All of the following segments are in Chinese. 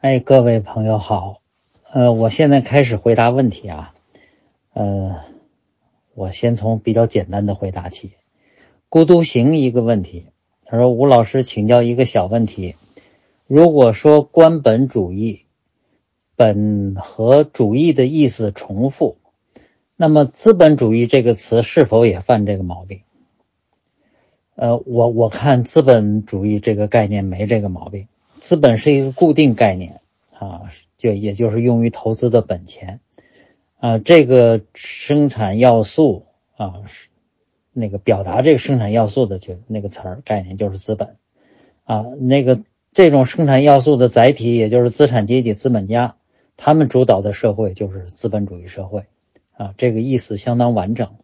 哎，各位朋友好，呃，我现在开始回答问题啊，呃，我先从比较简单的回答起。孤独行一个问题，他说吴老师请教一个小问题，如果说官本主义，本和主义的意思重复，那么资本主义这个词是否也犯这个毛病？呃，我我看资本主义这个概念没这个毛病。资本是一个固定概念啊，就也就是用于投资的本钱啊。这个生产要素啊，那个表达这个生产要素的就那个词儿概念就是资本啊。那个这种生产要素的载体也就是资产阶级资本家，他们主导的社会就是资本主义社会啊。这个意思相当完整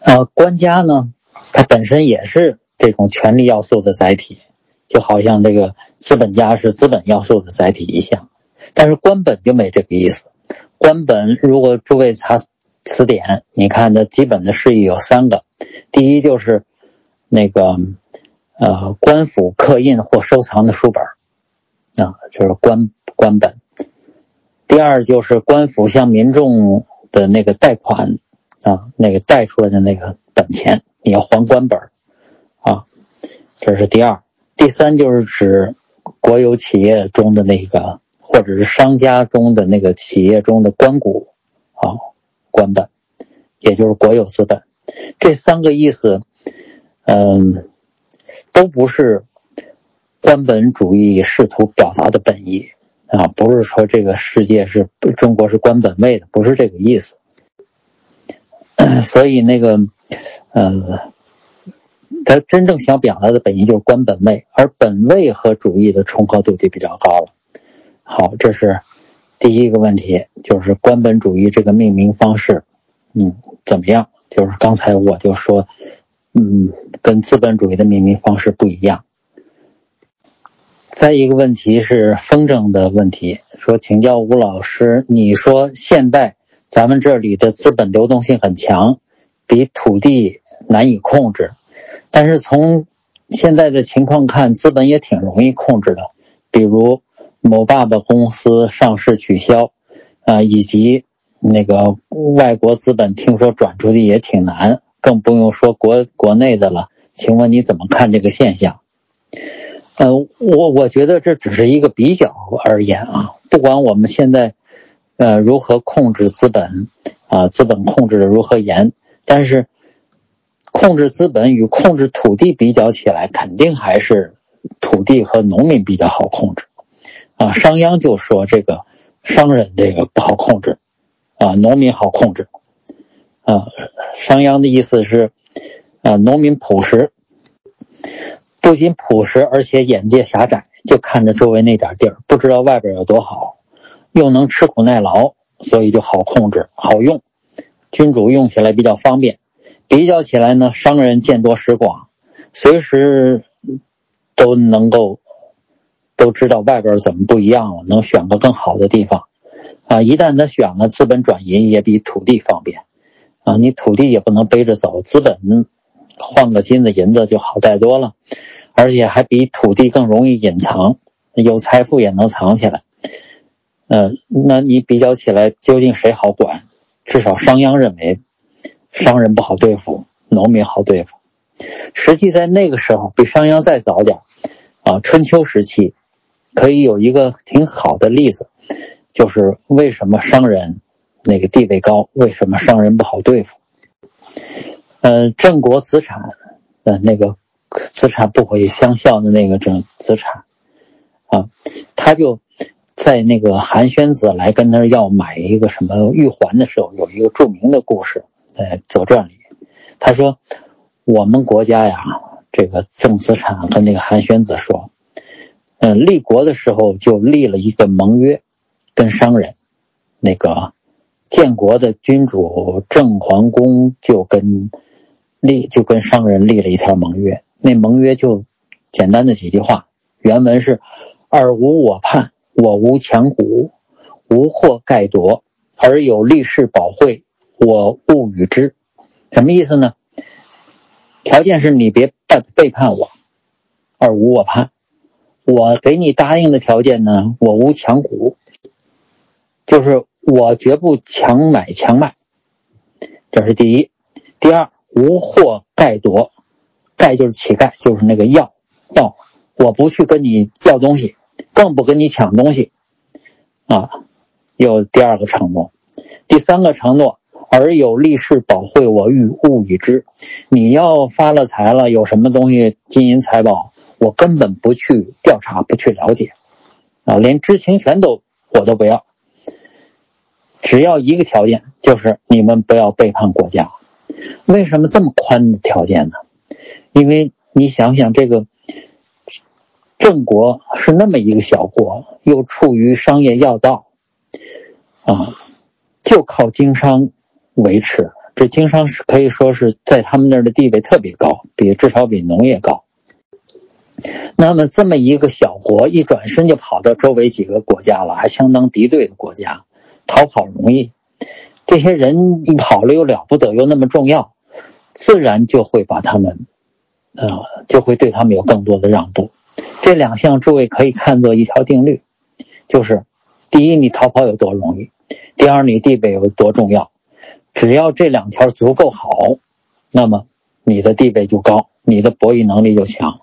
啊。官家呢，它本身也是这种权力要素的载体。就好像这个资本家是资本要素的载体一样，但是官本就没这个意思。官本如果诸位查词典，你看的基本的释义有三个：第一就是那个呃官府刻印或收藏的书本啊，就是官官本；第二就是官府向民众的那个贷款啊，那个贷出来的那个本钱，你要还官本啊，这是第二。第三就是指国有企业中的那个，或者是商家中的那个企业中的官股啊，官本，也就是国有资本。这三个意思，嗯，都不是官本主义试图表达的本意啊，不是说这个世界是中国是官本位的，不是这个意思。所以那个，嗯。他真正想表达的本意就是官本位，而本位和主义的重合度就比较高了。好，这是第一个问题，就是官本主义这个命名方式，嗯，怎么样？就是刚才我就说，嗯，跟资本主义的命名方式不一样。再一个问题是风筝的问题，说请教吴老师，你说现在咱们这里的资本流动性很强，比土地难以控制。但是从现在的情况看，资本也挺容易控制的，比如某爸爸公司上市取消，啊，以及那个外国资本听说转出去也挺难，更不用说国国内的了。请问你怎么看这个现象？呃，我我觉得这只是一个比较而言啊，不管我们现在呃如何控制资本，啊，资本控制的如何严，但是。控制资本与控制土地比较起来，肯定还是土地和农民比较好控制，啊，商鞅就说这个商人这个不好控制，啊，农民好控制，啊，商鞅的意思是，啊，农民朴实，不仅朴实，而且眼界狭窄，就看着周围那点地儿，不知道外边有多好，又能吃苦耐劳，所以就好控制，好用，君主用起来比较方便。比较起来呢，商人见多识广，随时都能够都知道外边怎么不一样了，能选个更好的地方啊！一旦他选了，资本转移也比土地方便啊！你土地也不能背着走，资本换个金子银子就好带多了，而且还比土地更容易隐藏，有财富也能藏起来。呃，那你比较起来，究竟谁好管？至少商鞅认为。商人不好对付，农民好对付。实际在那个时候，比商鞅再早点啊，春秋时期，可以有一个挺好的例子，就是为什么商人那个地位高，为什么商人不好对付？呃，郑国子产的那个资产不毁相效的那个郑子产啊，他就在那个韩宣子来跟他要买一个什么玉环的时候，有一个著名的故事。在《左传》里，他说：“我们国家呀，这个郑子产跟那个韩宣子说，嗯，立国的时候就立了一个盟约，跟商人，那个建国的君主郑桓公就跟立就跟商人立了一条盟约。那盟约就简单的几句话，原文是：尔无我叛，我无强鼓，无或盖夺，而有立事保惠。”我勿与之，什么意思呢？条件是你别背背叛我，而无我叛。我给你答应的条件呢，我无强股，就是我绝不强买强卖，这是第一。第二，无货盖夺，盖就是乞丐，就是那个要要，我不去跟你要东西，更不跟你抢东西，啊，有第二个承诺。第三个承诺，而有利是宝会我欲勿与之，你要发了财了，有什么东西金银财宝？我根本不去调查，不去了解，啊，连知情权都我都不要。只要一个条件，就是你们不要背叛国家。为什么这么宽的条件呢？因为你想想，这个郑国是那么一个小国，又处于商业要道，啊，就靠经商维持。这经商是可以说是在他们那儿的地位特别高，比至少比农业高。那么这么一个小国，一转身就跑到周围几个国家了，还相当敌对的国家，逃跑容易。这些人一跑了又了不得，又那么重要，自然就会把他们，呃，就会对他们有更多的让步。这两项诸位可以看作一条定律，就是第一，你逃跑有多容易；第二，你地位有多重要。只要这两条足够好，那么你的地位就高，你的博弈能力就强。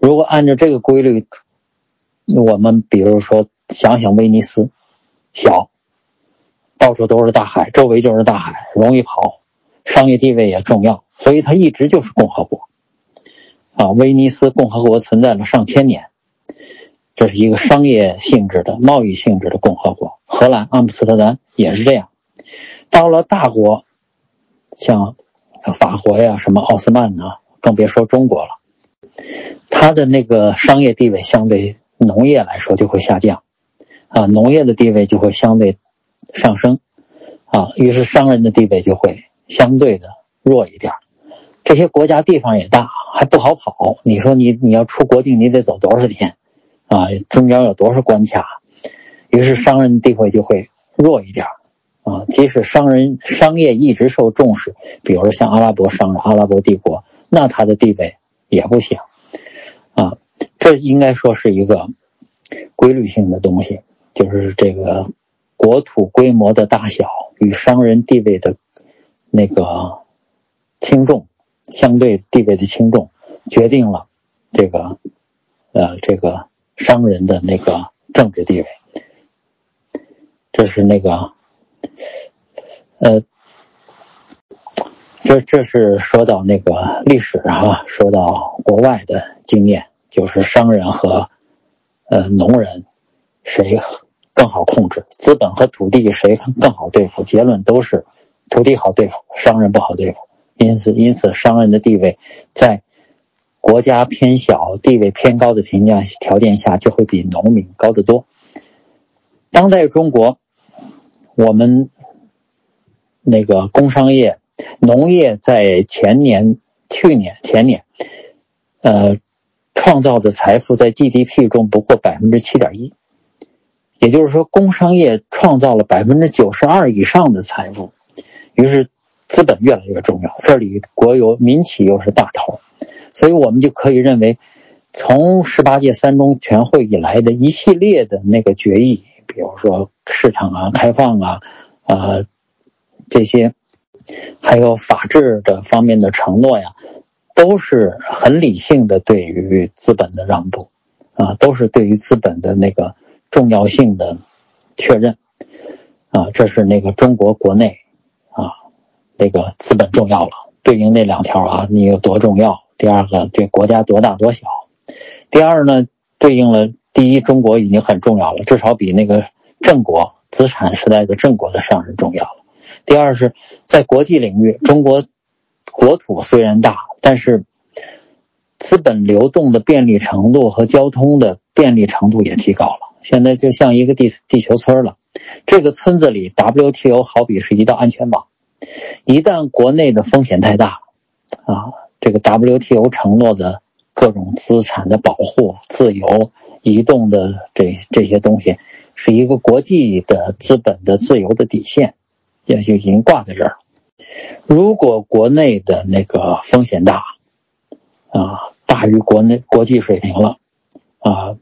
如果按照这个规律，我们比如说想想威尼斯，小，到处都是大海，周围就是大海，容易跑，商业地位也重要，所以它一直就是共和国。啊，威尼斯共和国存在了上千年，这是一个商业性质的、贸易性质的共和国。荷兰阿姆斯特丹也是这样。到了大国，像法国呀、什么奥斯曼呐，更别说中国了。它的那个商业地位相对农业来说就会下降，啊，农业的地位就会相对上升，啊，于是商人的地位就会相对的弱一点。这些国家地方也大，还不好跑。你说你你要出国境，你得走多少天？啊，中间有多少关卡？于是商人的地位就会弱一点，啊，即使商人商业一直受重视，比如说像阿拉伯商人、阿拉伯帝国，那他的地位也不行。啊，这应该说是一个规律性的东西，就是这个国土规模的大小与商人地位的那个轻重，相对地位的轻重，决定了这个呃这个商人的那个政治地位。这是那个呃，这这是说到那个历史啊，说到国外的。经验就是商人和，呃，农人谁更好控制？资本和土地谁更好对付？结论都是土地好对付，商人不好对付。因此，因此，商人的地位在国家偏小、地位偏高的条件条件下，就会比农民高得多。当代中国，我们那个工商业、农业在前年、去年、前年，呃。创造的财富在 GDP 中不过百分之七点一，也就是说，工商业创造了百分之九十二以上的财富。于是，资本越来越重要。这里国有民企又是大头，所以我们就可以认为，从十八届三中全会以来的一系列的那个决议，比如说市场啊、开放啊、啊这些，还有法治的方面的承诺呀。都是很理性的，对于资本的让步，啊，都是对于资本的那个重要性的确认，啊，这是那个中国国内，啊，那个资本重要了，对应那两条啊，你有多重要？第二个，这国家多大多小？第二呢，对应了第一，中国已经很重要了，至少比那个郑国资产时代的郑国的商人重要了。第二是在国际领域，中国。国土虽然大，但是资本流动的便利程度和交通的便利程度也提高了。现在就像一个地地球村了。这个村子里，WTO 好比是一道安全网。一旦国内的风险太大，啊，这个 WTO 承诺的各种资产的保护、自由移动的这这些东西，是一个国际的资本的自由的底线，也就已经挂在这儿。如果国内的那个风险大，啊，大于国内国际水平了，啊，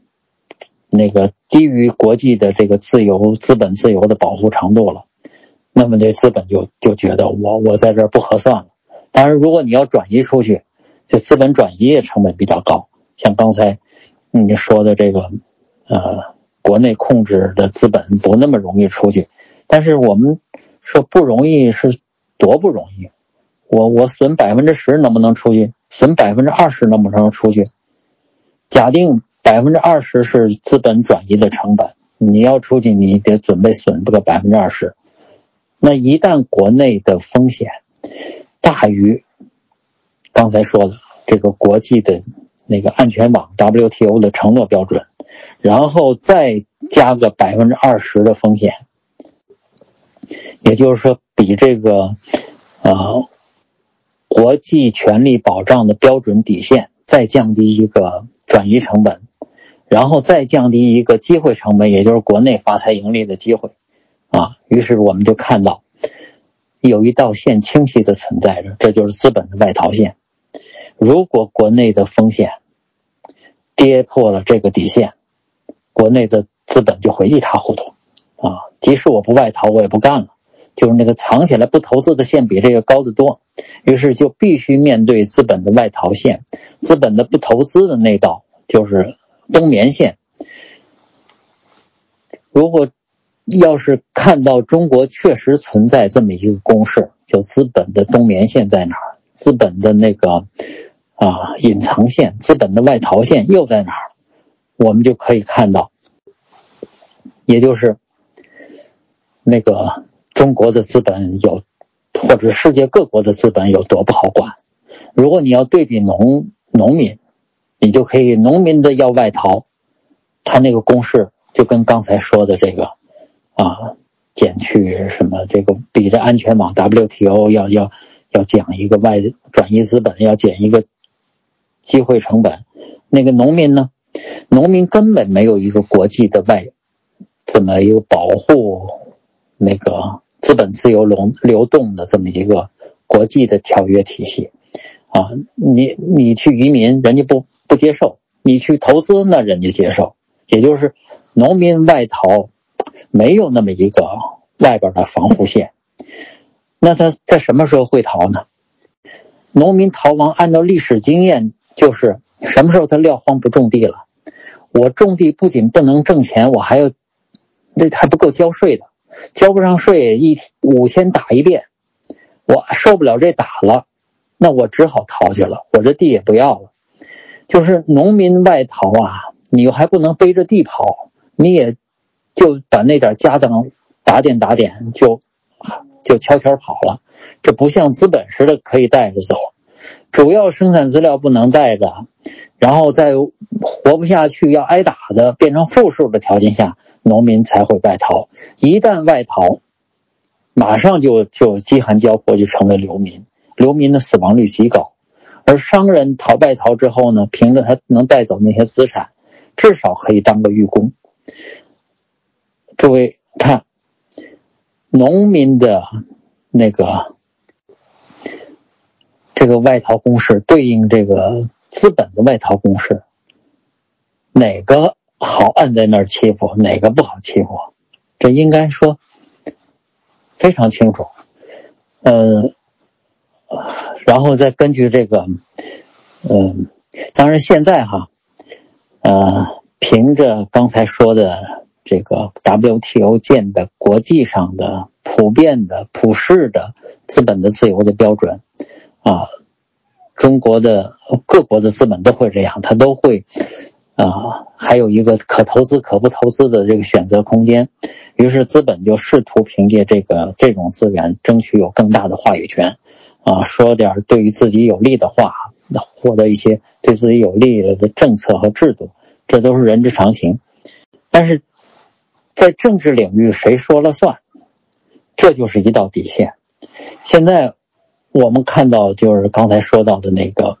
那个低于国际的这个自由资本自由的保护程度了，那么这资本就就觉得我我在这儿不合算了。当然，如果你要转移出去，这资本转移的成本比较高。像刚才你说的这个，呃，国内控制的资本不那么容易出去。但是我们说不容易是多不容易？我我损百分之十能不能出去？损百分之二十能不能出去？假定百分之二十是资本转移的成本，你要出去，你得准备损这个百分之二十。那一旦国内的风险大于刚才说的这个国际的那个安全网 WTO 的承诺标准，然后再加个百分之二十的风险，也就是说比这个呃国际权利保障的标准底线再降低一个转移成本，然后再降低一个机会成本，也就是国内发财盈利的机会啊。于是我们就看到有一道线清晰的存在着，这就是资本的外逃线。如果国内的风险跌破了这个底线，国内的资本就会一塌糊涂啊！即使我不外逃，我也不干了。就是那个藏起来不投资的线比这个高得多，于是就必须面对资本的外逃线，资本的不投资的那道就是冬眠线。如果要是看到中国确实存在这么一个公式，就资本的冬眠线在哪儿，资本的那个啊隐藏线，资本的外逃线又在哪儿，我们就可以看到，也就是那个。中国的资本有，或者世界各国的资本有多不好管？如果你要对比农农民，你就可以农民的要外逃，他那个公式就跟刚才说的这个啊，减去什么这个比着安全网 WTO 要要要讲一个外转移资本，要减一个机会成本。那个农民呢，农民根本没有一个国际的外这么一个保护那个。资本自由流流动的这么一个国际的条约体系，啊，你你去移民，人家不不接受；你去投资，那人家接受。也就是农民外逃，没有那么一个外边的防护线。那他在什么时候会逃呢？农民逃亡，按照历史经验，就是什么时候他撂荒不种地了？我种地不仅不能挣钱，我还要那还不够交税的。交不上税，一五千打一遍，我受不了这打了，那我只好逃去了，我这地也不要了。就是农民外逃啊，你又还不能背着地跑，你也就把那点家当打点打点，就就悄悄跑了。这不像资本似的可以带着走，主要生产资料不能带着，然后在活不下去要挨打的变成负数的条件下。农民才会外逃，一旦外逃，马上就就饥寒交迫，就成为流民。流民的死亡率极高，而商人逃外逃之后呢，凭着他能带走那些资产，至少可以当个寓工。诸位看，农民的那个这个外逃公式对应这个资本的外逃公式，哪个？好按在那儿欺负哪个不好欺负，这应该说非常清楚。嗯，然后再根据这个，嗯，当然现在哈，呃，凭着刚才说的这个 WTO 建的国际上的普遍的普世的资本的自由的标准啊，中国的各国的资本都会这样，它都会。啊，还有一个可投资可不投资的这个选择空间，于是资本就试图凭借这个这种资源争取有更大的话语权，啊，说点对于自己有利的话，获得一些对自己有利的政策和制度，这都是人之常情。但是在政治领域，谁说了算？这就是一道底线。现在我们看到，就是刚才说到的那个。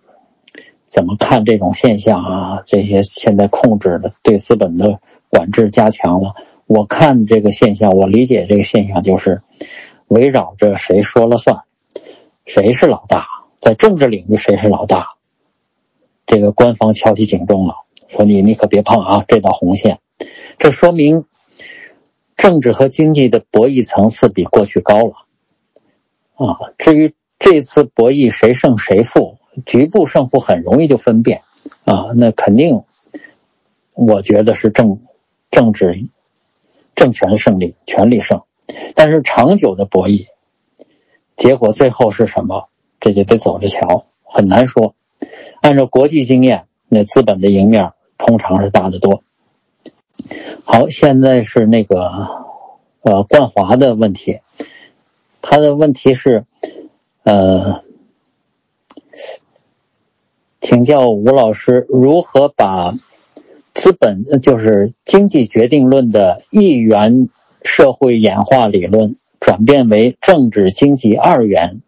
怎么看这种现象啊？这些现在控制的对资本的管制加强了。我看这个现象，我理解这个现象就是围绕着谁说了算，谁是老大，在政治领域谁是老大，这个官方敲起警钟了。说你你可别碰啊这道红线。这说明政治和经济的博弈层次比过去高了啊。至于这次博弈谁胜谁负，局部胜负很容易就分辨啊。那肯定，我觉得是政政治政权胜利，权力胜。但是长久的博弈，结果最后是什么？这就得走着瞧，很难说。按照国际经验，那资本的赢面通常是大得多。好，现在是那个呃冠华的问题，他的问题是呃，请教吴老师如何把资本就是经济决定论的一元社会演化理论转变为政治经济二元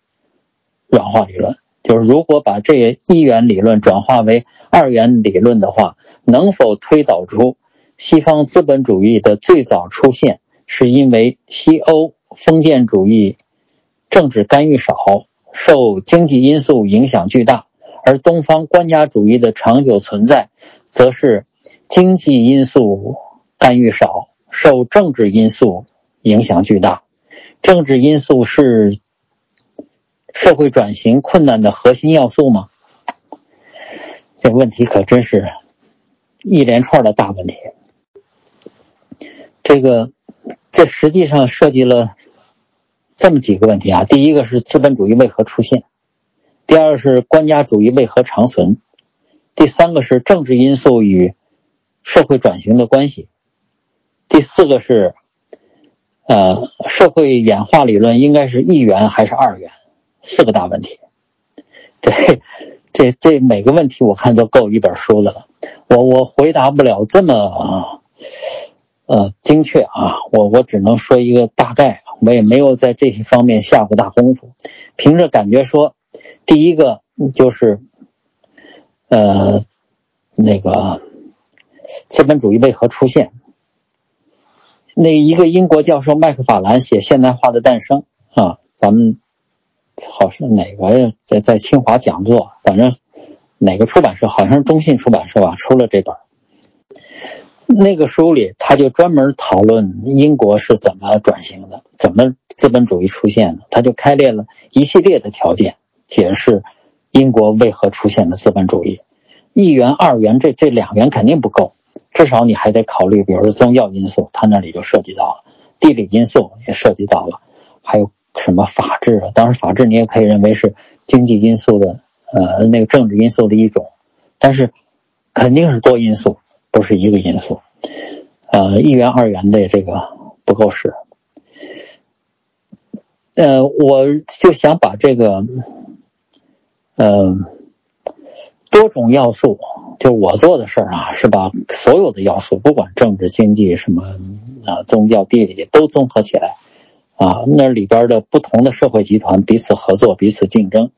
软化理论？就是如果把这一元理论转化为二元理论的话，能否推导出？西方资本主义的最早出现，是因为西欧封建主义政治干预少，受经济因素影响巨大；而东方官家主义的长久存在，则是经济因素干预少，受政治因素影响巨大。政治因素是社会转型困难的核心要素吗？这问题可真是一连串的大问题。这个，这实际上涉及了这么几个问题啊。第一个是资本主义为何出现，第二是官家主义为何长存，第三个是政治因素与社会转型的关系，第四个是呃社会演化理论应该是一元还是二元，四个大问题。这这这每个问题我看都够一本书的了。我我回答不了这么。呃，精确啊，我我只能说一个大概，我也没有在这些方面下过大功夫，凭着感觉说，第一个就是，呃，那个资本主义为何出现？那一个英国教授麦克法兰写《现代化的诞生》啊，咱们好像哪个在在清华讲座，反正哪个出版社，好像是中信出版社吧，出了这本。那个书里，他就专门讨论英国是怎么转型的，怎么资本主义出现的。他就开列了一系列的条件，解释英国为何出现了资本主义。一元、二元，这这两元肯定不够，至少你还得考虑，比如说宗教因素，他那里就涉及到了；地理因素也涉及到了，还有什么法治？当然，法治你也可以认为是经济因素的，呃，那个政治因素的一种，但是肯定是多因素。不是一个因素，呃，一元二元的这个不够使，呃，我就想把这个，呃，多种要素，就我做的事儿啊，是把所有的要素，不管政治、经济什么啊，宗教、地理都综合起来，啊，那里边的不同的社会集团彼此合作、彼此竞争，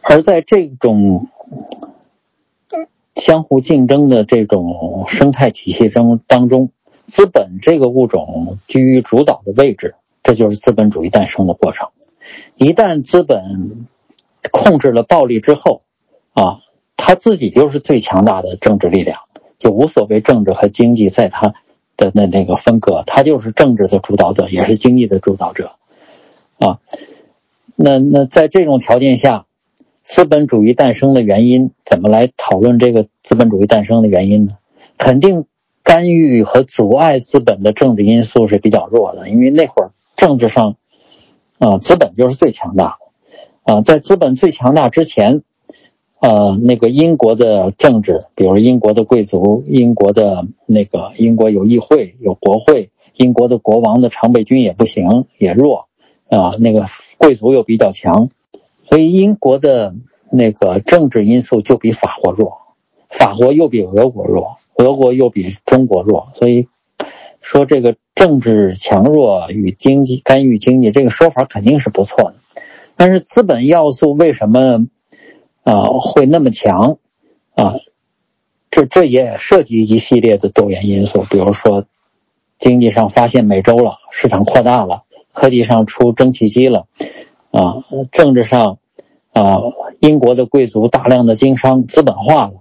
而在这种。相互竞争的这种生态体系中当中，资本这个物种居于主导的位置，这就是资本主义诞生的过程。一旦资本控制了暴力之后，啊，他自己就是最强大的政治力量，就无所谓政治和经济在他的那那个分割，他就是政治的主导者，也是经济的主导者，啊，那那在这种条件下。资本主义诞生的原因，怎么来讨论这个资本主义诞生的原因呢？肯定干预和阻碍资本的政治因素是比较弱的，因为那会儿政治上，啊，资本就是最强大的，啊，在资本最强大之前，呃，那个英国的政治，比如英国的贵族，英国的那个英国有议会有国会，英国的国王的常备军也不行，也弱，啊，那个贵族又比较强。所以英国的那个政治因素就比法国弱，法国又比俄国弱，俄国又比中国弱。所以说这个政治强弱与经济干预经济这个说法肯定是不错的。但是资本要素为什么啊会那么强啊？这这也涉及一系列的多元因素，比如说经济上发现美洲了，市场扩大了，科技上出蒸汽机了。啊，政治上，啊，英国的贵族大量的经商资本化了，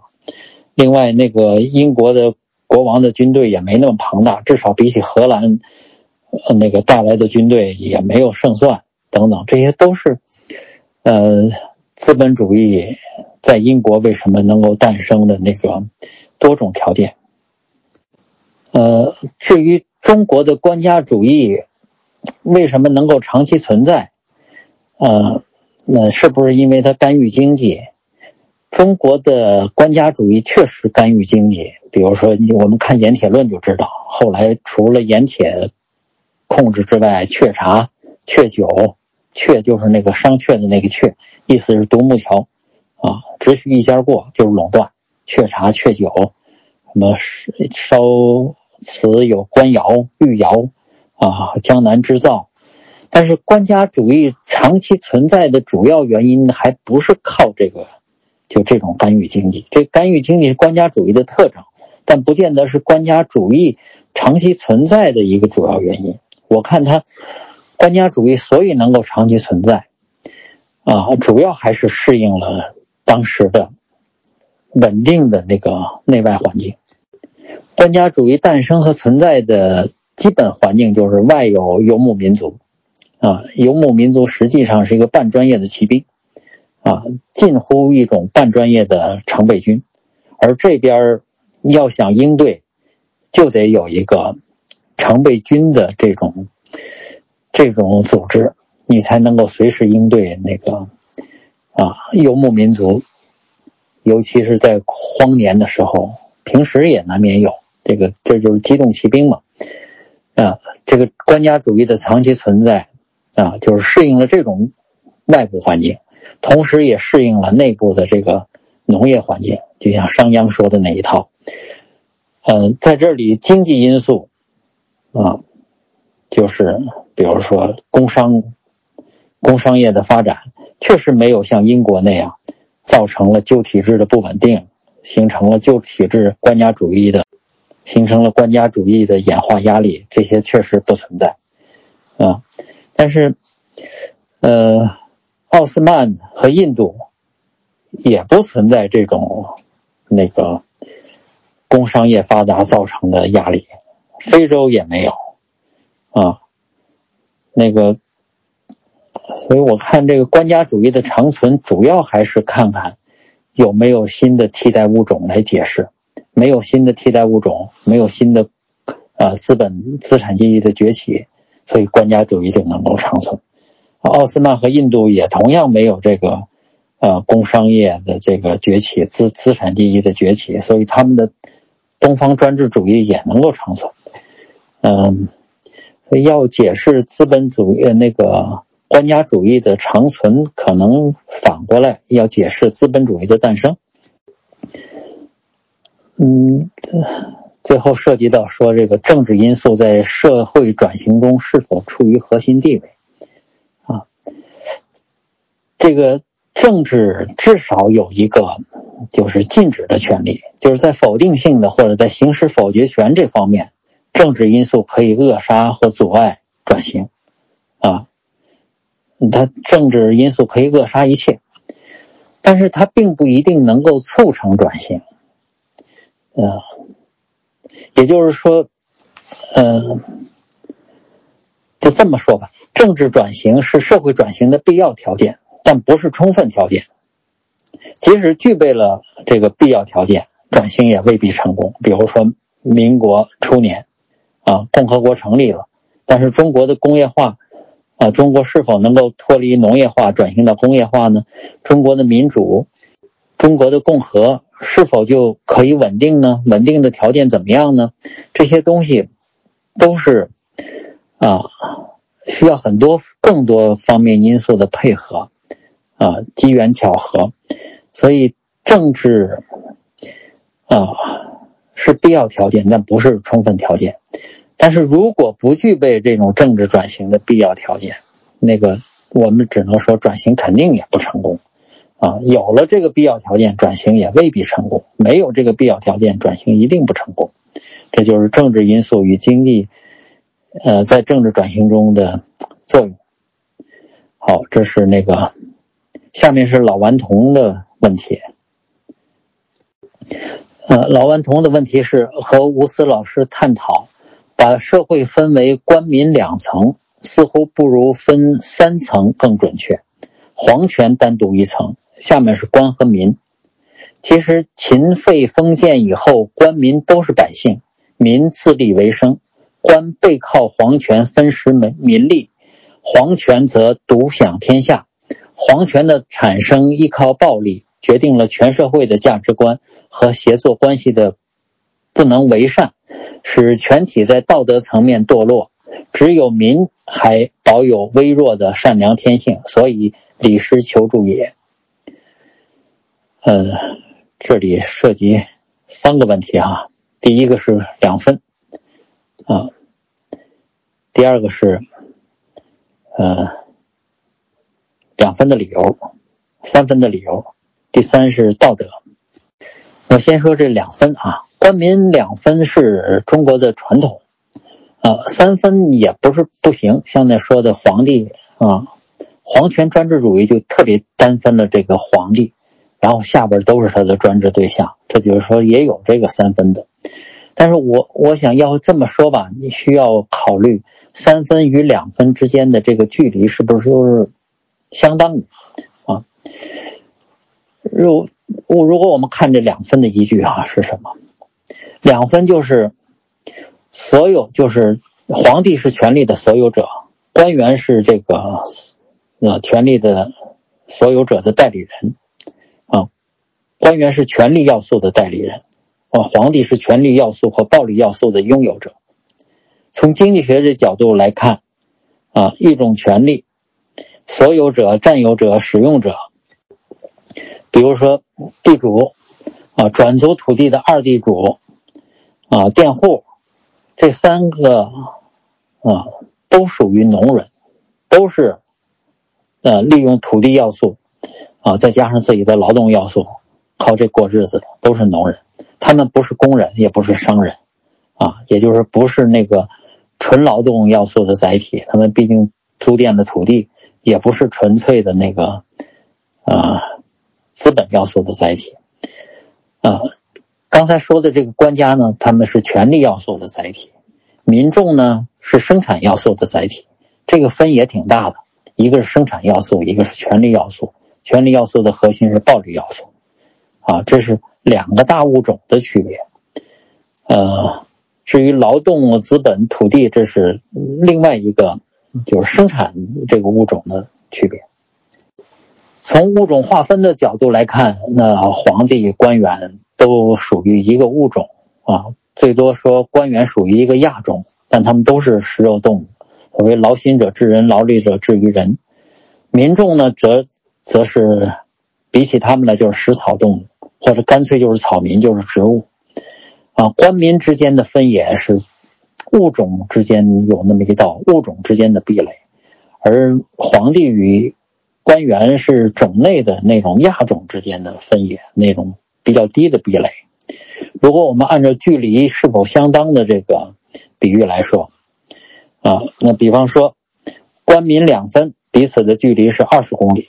另外，那个英国的国王的军队也没那么庞大，至少比起荷兰，呃，那个带来的军队也没有胜算等等，这些都是，呃，资本主义在英国为什么能够诞生的那个多种条件。呃，至于中国的官家主义为什么能够长期存在，呃，那是不是因为他干预经济？中国的官家主义确实干预经济，比如说我们看《盐铁论》就知道，后来除了盐铁控制之外，雀茶、雀酒，雀就是那个商榷的那个雀，意思是独木桥，啊，只许一家过，就是垄断。雀茶、雀酒，什么烧瓷有官窑、御窑，啊，江南织造。但是官家主义长期存在的主要原因还不是靠这个。就这种干预经济，这干预经济是官家主义的特征，但不见得是官家主义长期存在的一个主要原因。我看他，官家主义所以能够长期存在，啊，主要还是适应了当时的稳定的那个内外环境。官家主义诞生和存在的基本环境就是外有游牧民族，啊，游牧民族实际上是一个半专业的骑兵。啊，近乎一种半专业的常备军，而这边要想应对，就得有一个常备军的这种这种组织，你才能够随时应对那个啊游牧民族，尤其是在荒年的时候，平时也难免有这个，这就是机动骑兵嘛。啊，这个官家主义的长期存在啊，就是适应了这种外部环境。同时也适应了内部的这个农业环境，就像商鞅说的那一套。嗯，在这里经济因素啊，就是比如说工商工商业的发展，确实没有像英国那样造成了旧体制的不稳定，形成了旧体制官家主义的，形成了官家主义的演化压力，这些确实不存在啊。但是，呃。奥斯曼和印度也不存在这种那个工商业发达造成的压力，非洲也没有啊。那个，所以我看这个官家主义的长存，主要还是看看有没有新的替代物种来解释。没有新的替代物种，没有新的啊资本资产阶级的崛起，所以官家主义就能够长存。奥斯曼和印度也同样没有这个，呃，工商业的这个崛起，资资产阶级的崛起，所以他们的东方专制主义也能够长存。嗯，要解释资本主义那个官家主义的长存，可能反过来要解释资本主义的诞生。嗯，最后涉及到说这个政治因素在社会转型中是否处于核心地位。啊这个政治至少有一个，就是禁止的权利，就是在否定性的或者在行使否决权这方面，政治因素可以扼杀和阻碍转型，啊，它政治因素可以扼杀一切，但是它并不一定能够促成转型，啊，也就是说，嗯，就这么说吧，政治转型是社会转型的必要条件。但不是充分条件，即使具备了这个必要条件，转型也未必成功。比如说，民国初年，啊，共和国成立了，但是中国的工业化，啊，中国是否能够脱离农业化转型到工业化呢？中国的民主，中国的共和是否就可以稳定呢？稳定的条件怎么样呢？这些东西都是啊，需要很多更多方面因素的配合。啊，机缘巧合，所以政治啊是必要条件，但不是充分条件。但是如果不具备这种政治转型的必要条件，那个我们只能说转型肯定也不成功。啊，有了这个必要条件，转型也未必成功；没有这个必要条件，转型一定不成功。这就是政治因素与经济，呃，在政治转型中的作用。好，这是那个。下面是老顽童的问题。呃，老顽童的问题是和吴思老师探讨，把社会分为官民两层，似乎不如分三层更准确。皇权单独一层，下面是官和民。其实秦废封建以后，官民都是百姓，民自立为生，官背靠皇权分食民民利，皇权则独享天下。皇权的产生依靠暴力。决定了全社会的价值观和协作关系的不能为善，使全体在道德层面堕落。只有民还保有微弱的善良天性，所以李师求助也。呃，这里涉及三个问题哈，第一个是两分啊，第二个是呃两分的理由，三分的理由。第三是道德，我先说这两分啊，官民两分是中国的传统，呃，三分也不是不行。像那说的皇帝啊，皇权专制主义就特别单分了这个皇帝，然后下边都是他的专制对象，这就是说也有这个三分的。但是我我想要这么说吧，你需要考虑三分与两分之间的这个距离是不是相当的。如我如果我们看这两分的依据哈是什么？两分就是所有就是皇帝是权力的所有者，官员是这个呃权力的所有者的代理人，官员是权力要素的代理人啊，皇帝是权力要素和暴力要素的拥有者。从经济学的角度来看啊，一种权利，所有者、占有者、使用者。比如说，地主啊，转租土地的二地主啊，佃户，这三个啊，都属于农人，都是呃利用土地要素啊，再加上自己的劳动要素，靠这过日子的，都是农人。他们不是工人，也不是商人啊，也就是不是那个纯劳动要素的载体。他们毕竟租佃的土地，也不是纯粹的那个啊。资本要素的载体，啊，刚才说的这个官家呢，他们是权力要素的载体；民众呢是生产要素的载体。这个分也挺大的，一个是生产要素，一个是权力要素。权力要素的核心是暴力要素，啊，这是两个大物种的区别。呃，至于劳动、资本、土地，这是另外一个，就是生产这个物种的区别。从物种划分的角度来看，那皇帝、官员都属于一个物种啊，最多说官员属于一个亚种，但他们都是食肉动物。所谓劳心者治人，劳力者治于人。民众呢，则则是比起他们来就是食草动物，或者干脆就是草民，就是植物。啊，官民之间的分野是物种之间有那么一道物种之间的壁垒，而皇帝与官员是种内的那种亚种之间的分野，那种比较低的壁垒。如果我们按照距离是否相当的这个比喻来说，啊，那比方说官民两分，彼此的距离是二十公里。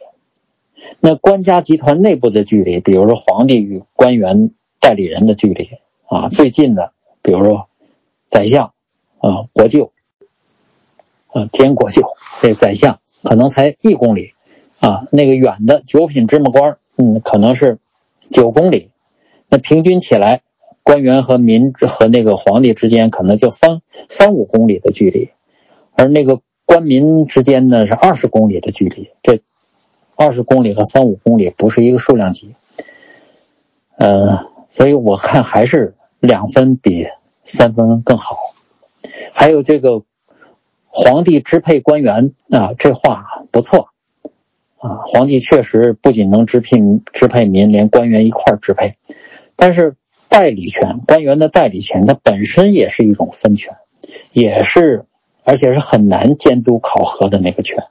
那官家集团内部的距离，比如说皇帝与官员代理人的距离，啊，最近的，比如说宰相，啊，国舅，啊，兼国舅，这宰相可能才一公里。啊，那个远的九品芝麻官，嗯，可能是九公里，那平均起来，官员和民和那个皇帝之间可能就三三五公里的距离，而那个官民之间呢是二十公里的距离，这二十公里和三五公里不是一个数量级，呃，所以我看还是两分比三分更好。还有这个皇帝支配官员啊，这话不错。啊，皇帝确实不仅能支聘支配民，连官员一块儿支配。但是代理权，官员的代理权，它本身也是一种分权，也是而且是很难监督考核的那个权。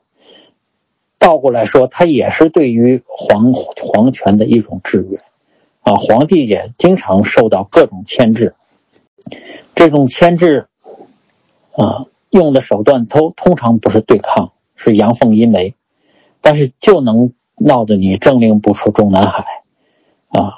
倒过来说，它也是对于皇皇权的一种制约。啊，皇帝也经常受到各种牵制。这种牵制，啊，用的手段都通常不是对抗，是阳奉阴违。但是就能闹得你政令不出中南海，啊，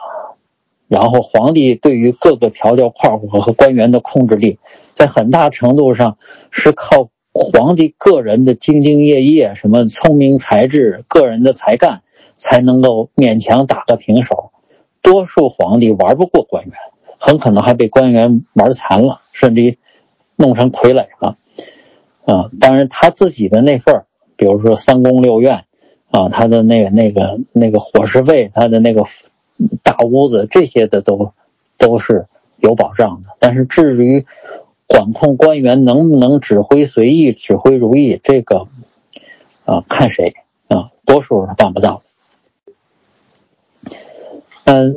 然后皇帝对于各个条条框框和官员的控制力，在很大程度上是靠皇帝个人的兢兢业业、什么聪明才智、个人的才干，才能够勉强打个平手。多数皇帝玩不过官员，很可能还被官员玩残了，甚至于弄成傀儡了。啊，当然他自己的那份比如说三宫六院，啊，他的那个那个那个伙食费，他的那个大屋子，这些的都都是有保障的。但是至于管控官员能不能指挥随意、指挥如意，这个啊，看谁啊，多数是办不到。嗯，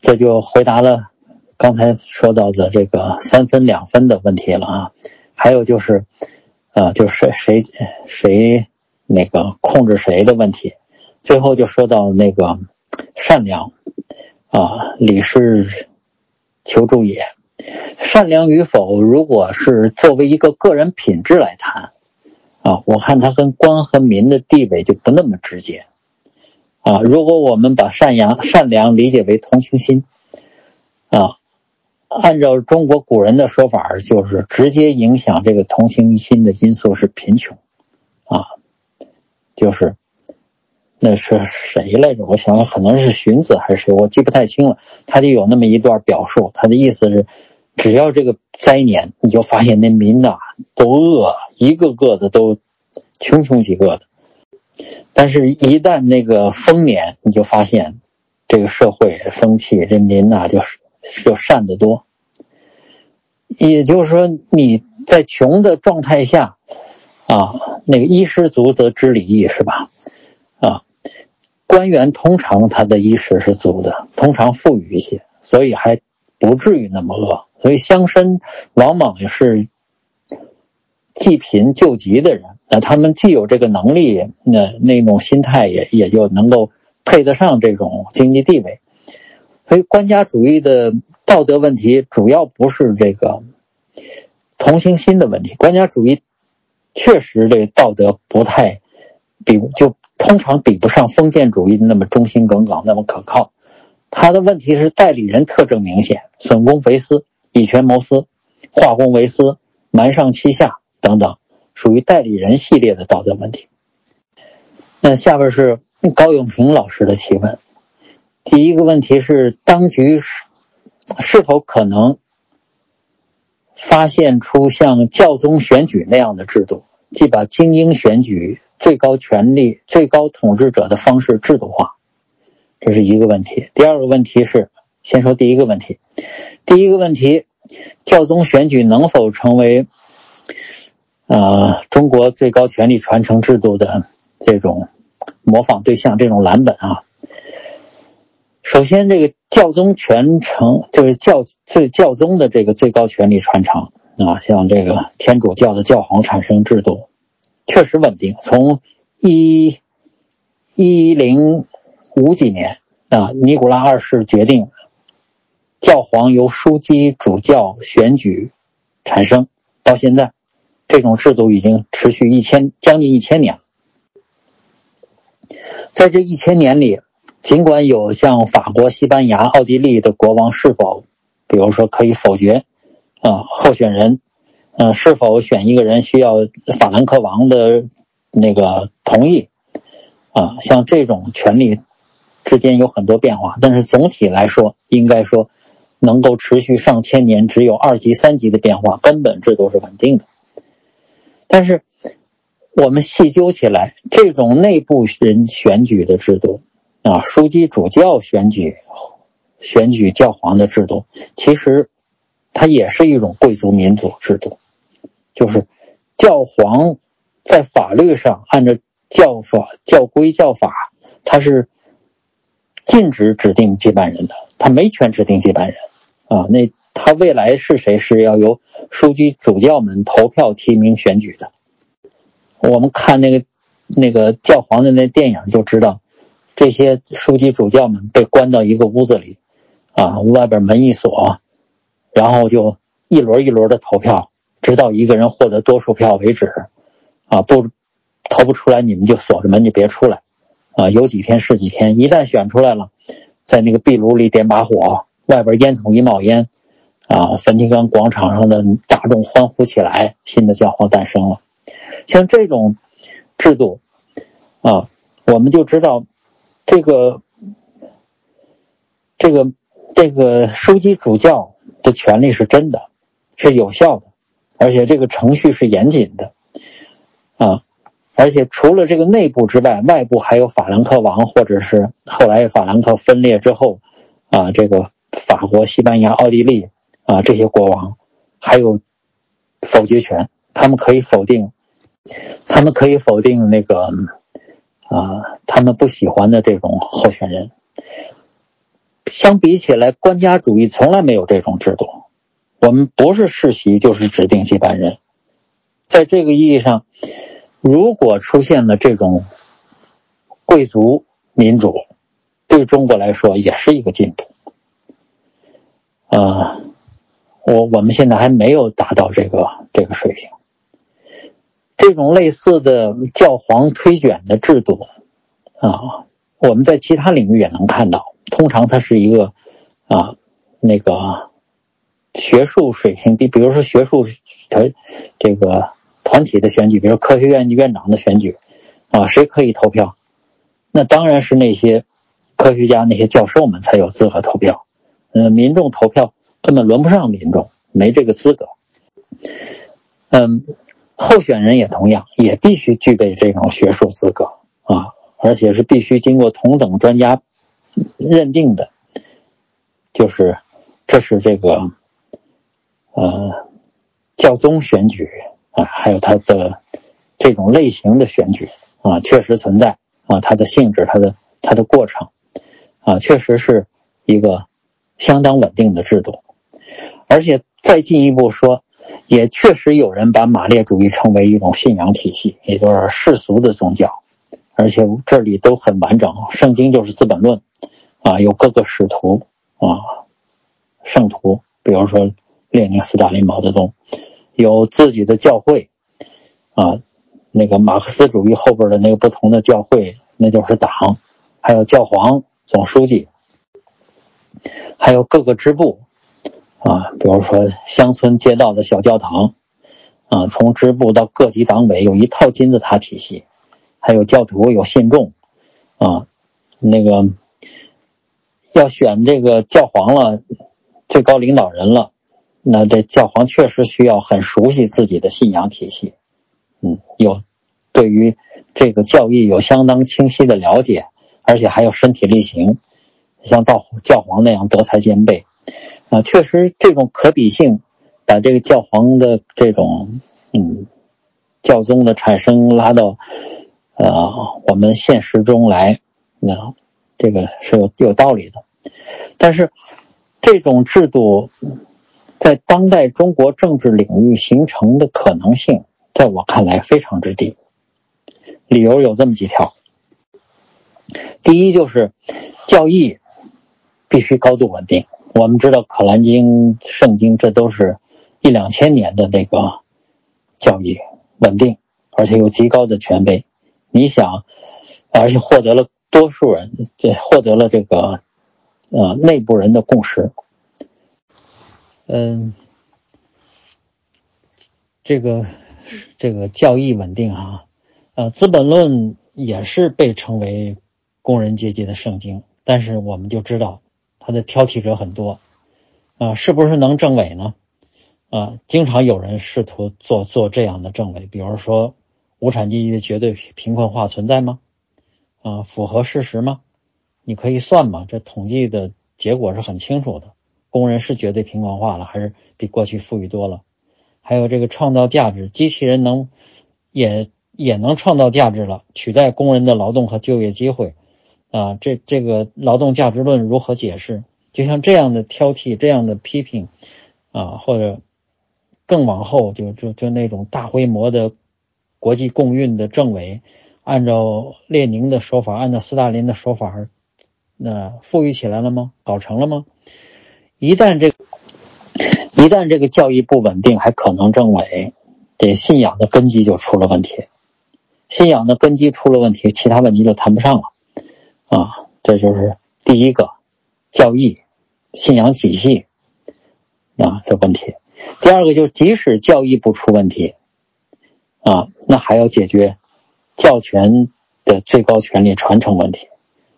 这就回答了刚才说到的这个三分两分的问题了啊。还有就是，啊，就是谁谁谁那个控制谁的问题。最后就说到那个善良，啊，李氏求助也。善良与否，如果是作为一个个人品质来谈，啊，我看他跟官和民的地位就不那么直接。啊，如果我们把善良善良理解为同情心，啊。按照中国古人的说法，就是直接影响这个同情心的因素是贫穷，啊，就是那是谁来着？我想想，可能是荀子还是谁，我记不太清了。他就有那么一段表述，他的意思是，只要这个灾年，你就发现那民呐都饿，一个个的都穷穷几个的。但是，一旦那个丰年，你就发现这个社会风气，这民呐就是。就善得多，也就是说，你在穷的状态下，啊，那个衣食足则知礼义，是吧？啊，官员通常他的衣食是足的，通常富裕一些，所以还不至于那么饿。所以乡绅往往也是济贫救急的人，那他们既有这个能力，那那种心态也也就能够配得上这种经济地位。所以，官家主义的道德问题主要不是这个同情心的问题。官家主义确实这个道德不太比，就通常比不上封建主义那么忠心耿耿，那么可靠。他的问题是代理人特征明显，损公肥私，以权谋私，化公为私，瞒上欺下等等，属于代理人系列的道德问题。那下边是高永平老师的提问。第一个问题是，当局是是否可能发现出像教宗选举那样的制度，即把精英选举最高权力、最高统治者的方式制度化？这是一个问题。第二个问题是，先说第一个问题。第一个问题，教宗选举能否成为呃中国最高权力传承制度的这种模仿对象、这种蓝本啊？首先，这个教宗传承就是教最教宗的这个最高权力传承啊，像这个天主教的教皇产生制度，确实稳定。从一一零五几年啊，尼古拉二世决定教皇由枢机主教选举产生，到现在，这种制度已经持续一千将近一千年了。在这一千年里。尽管有像法国、西班牙、奥地利的国王是否，比如说可以否决，啊，候选人，呃，是否选一个人需要法兰克王的那个同意，啊，像这种权利之间有很多变化，但是总体来说，应该说能够持续上千年，只有二级、三级的变化，根本制度是稳定的。但是我们细究起来，这种内部人选举的制度。啊，枢机主教选举、选举教皇的制度，其实它也是一种贵族民主制度。就是教皇在法律上按照教法、教规、教法，他是禁止指定接班人的，他没权指定接班人。啊，那他未来是谁，是要由枢机主教们投票提名选举的。我们看那个那个教皇的那电影就知道。这些书记主教们被关到一个屋子里，啊，外边门一锁，然后就一轮一轮的投票，直到一个人获得多数票为止，啊，不投不出来，你们就锁着门，就别出来，啊，有几天是几天，一旦选出来了，在那个壁炉里点把火，外边烟囱一冒烟，啊，梵蒂冈广场上的大众欢呼起来，新的教皇诞生了。像这种制度，啊，我们就知道这个这个这个枢机主教的权利是真的，是有效的，而且这个程序是严谨的，啊。而且除了这个内部之外，外部还有法兰克王，或者是后来法兰克分裂之后，啊，这个法国、西班牙、奥地利啊这些国王，还有否决权，他们可以否定，他们可以否定那个啊，他们不喜欢的这种候选人。相比起来，官家主义从来没有这种制度，我们不是世袭就是指定接班人，在这个意义上。如果出现了这种贵族民主，对中国来说也是一个进步。啊，我我们现在还没有达到这个这个水平。这种类似的教皇推选的制度，啊，我们在其他领域也能看到。通常它是一个啊，那个学术水平比，比如说学术团这个。团体的选举，比如科学院院长的选举，啊，谁可以投票？那当然是那些科学家、那些教授们才有资格投票。嗯，民众投票根本轮不上民众，没这个资格。嗯，候选人也同样，也必须具备这种学术资格啊，而且是必须经过同等专家认定的。就是，这是这个，呃，教宗选举。啊，还有它的这种类型的选举啊，确实存在啊，它的性质、它的它的过程啊，确实是一个相当稳定的制度。而且再进一步说，也确实有人把马列主义称为一种信仰体系，也就是世俗的宗教。而且这里都很完整，圣经就是《资本论》啊，有各个使徒啊、圣徒，比如说列宁、斯大林、毛泽东。有自己的教会，啊，那个马克思主义后边的那个不同的教会，那就是党，还有教皇、总书记，还有各个支部，啊，比如说乡村街道的小教堂，啊，从支部到各级党委有一套金字塔体系，还有教徒有信众，啊，那个要选这个教皇了，最高领导人了。那这教皇确实需要很熟悉自己的信仰体系，嗯，有对于这个教义有相当清晰的了解，而且还有身体力行，像道教皇那样德才兼备，啊，确实这种可比性，把这个教皇的这种嗯教宗的产生拉到呃我们现实中来，那这个是有有道理的，但是这种制度。在当代中国政治领域形成的可能性，在我看来非常之低。理由有这么几条：第一，就是教义必须高度稳定。我们知道《可兰经》《圣经》，这都是一两千年的那个教义，稳定，而且有极高的权威。你想，而且获得了多数人，这获得了这个呃内部人的共识。嗯，这个这个教义稳定啊，呃，《资本论》也是被称为工人阶级的圣经，但是我们就知道它的挑剔者很多啊，是不是能证伪呢？啊，经常有人试图做做这样的证伪，比如说无产阶级的绝对贫困化存在吗？啊，符合事实吗？你可以算嘛，这统计的结果是很清楚的。工人是绝对贫困化了，还是比过去富裕多了？还有这个创造价值，机器人能也也能创造价值了，取代工人的劳动和就业机会啊！这这个劳动价值论如何解释？就像这样的挑剔、这样的批评啊，或者更往后就就就那种大规模的国际共运的政委，按照列宁的说法，按照斯大林的说法，那富裕起来了吗？搞成了吗？一旦这一旦这个教育不稳定，还可能政委，这信仰的根基就出了问题。信仰的根基出了问题，其他问题就谈不上了。这就是第一个教义、信仰体系啊的问题。第二个就是，即使教义不出问题，啊，那还要解决教权的最高权力传承问题。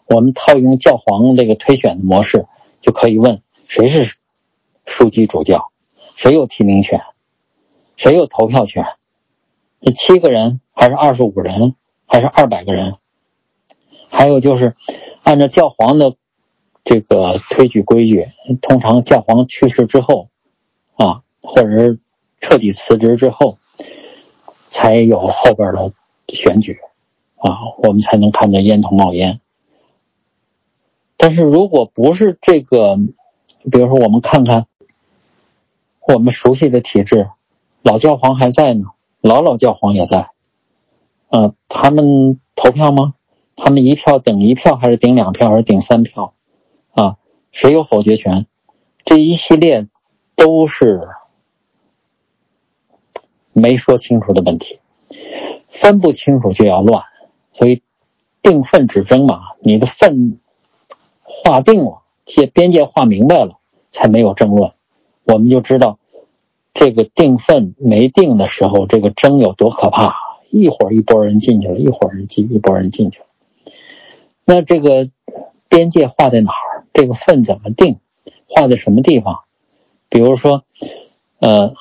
我们套用教皇这个推选的模式，就可以问谁是枢机主教，谁有提名权，谁有投票权？是七个人，还是二十五人，还是二百个人？还有就是，按照教皇的这个推举规矩，通常教皇去世之后，啊。或者是彻底辞职之后，才有后边的选举，啊，我们才能看到烟囱冒烟。但是如果不是这个，比如说我们看看我们熟悉的体制，老教皇还在呢，老老教皇也在，嗯，他们投票吗？他们一票顶一票，还是顶两票，还是顶三票？啊，谁有否决权？这一系列都是。没说清楚的问题，分不清楚就要乱，所以定分止争嘛，你的分划定了，界边界划明白了，才没有争论。我们就知道这个定分没定的时候，这个争有多可怕。一会儿一拨人进去了，一会儿进一拨人进去了。那这个边界划在哪儿？这个分怎么定？划在什么地方？比如说，呃。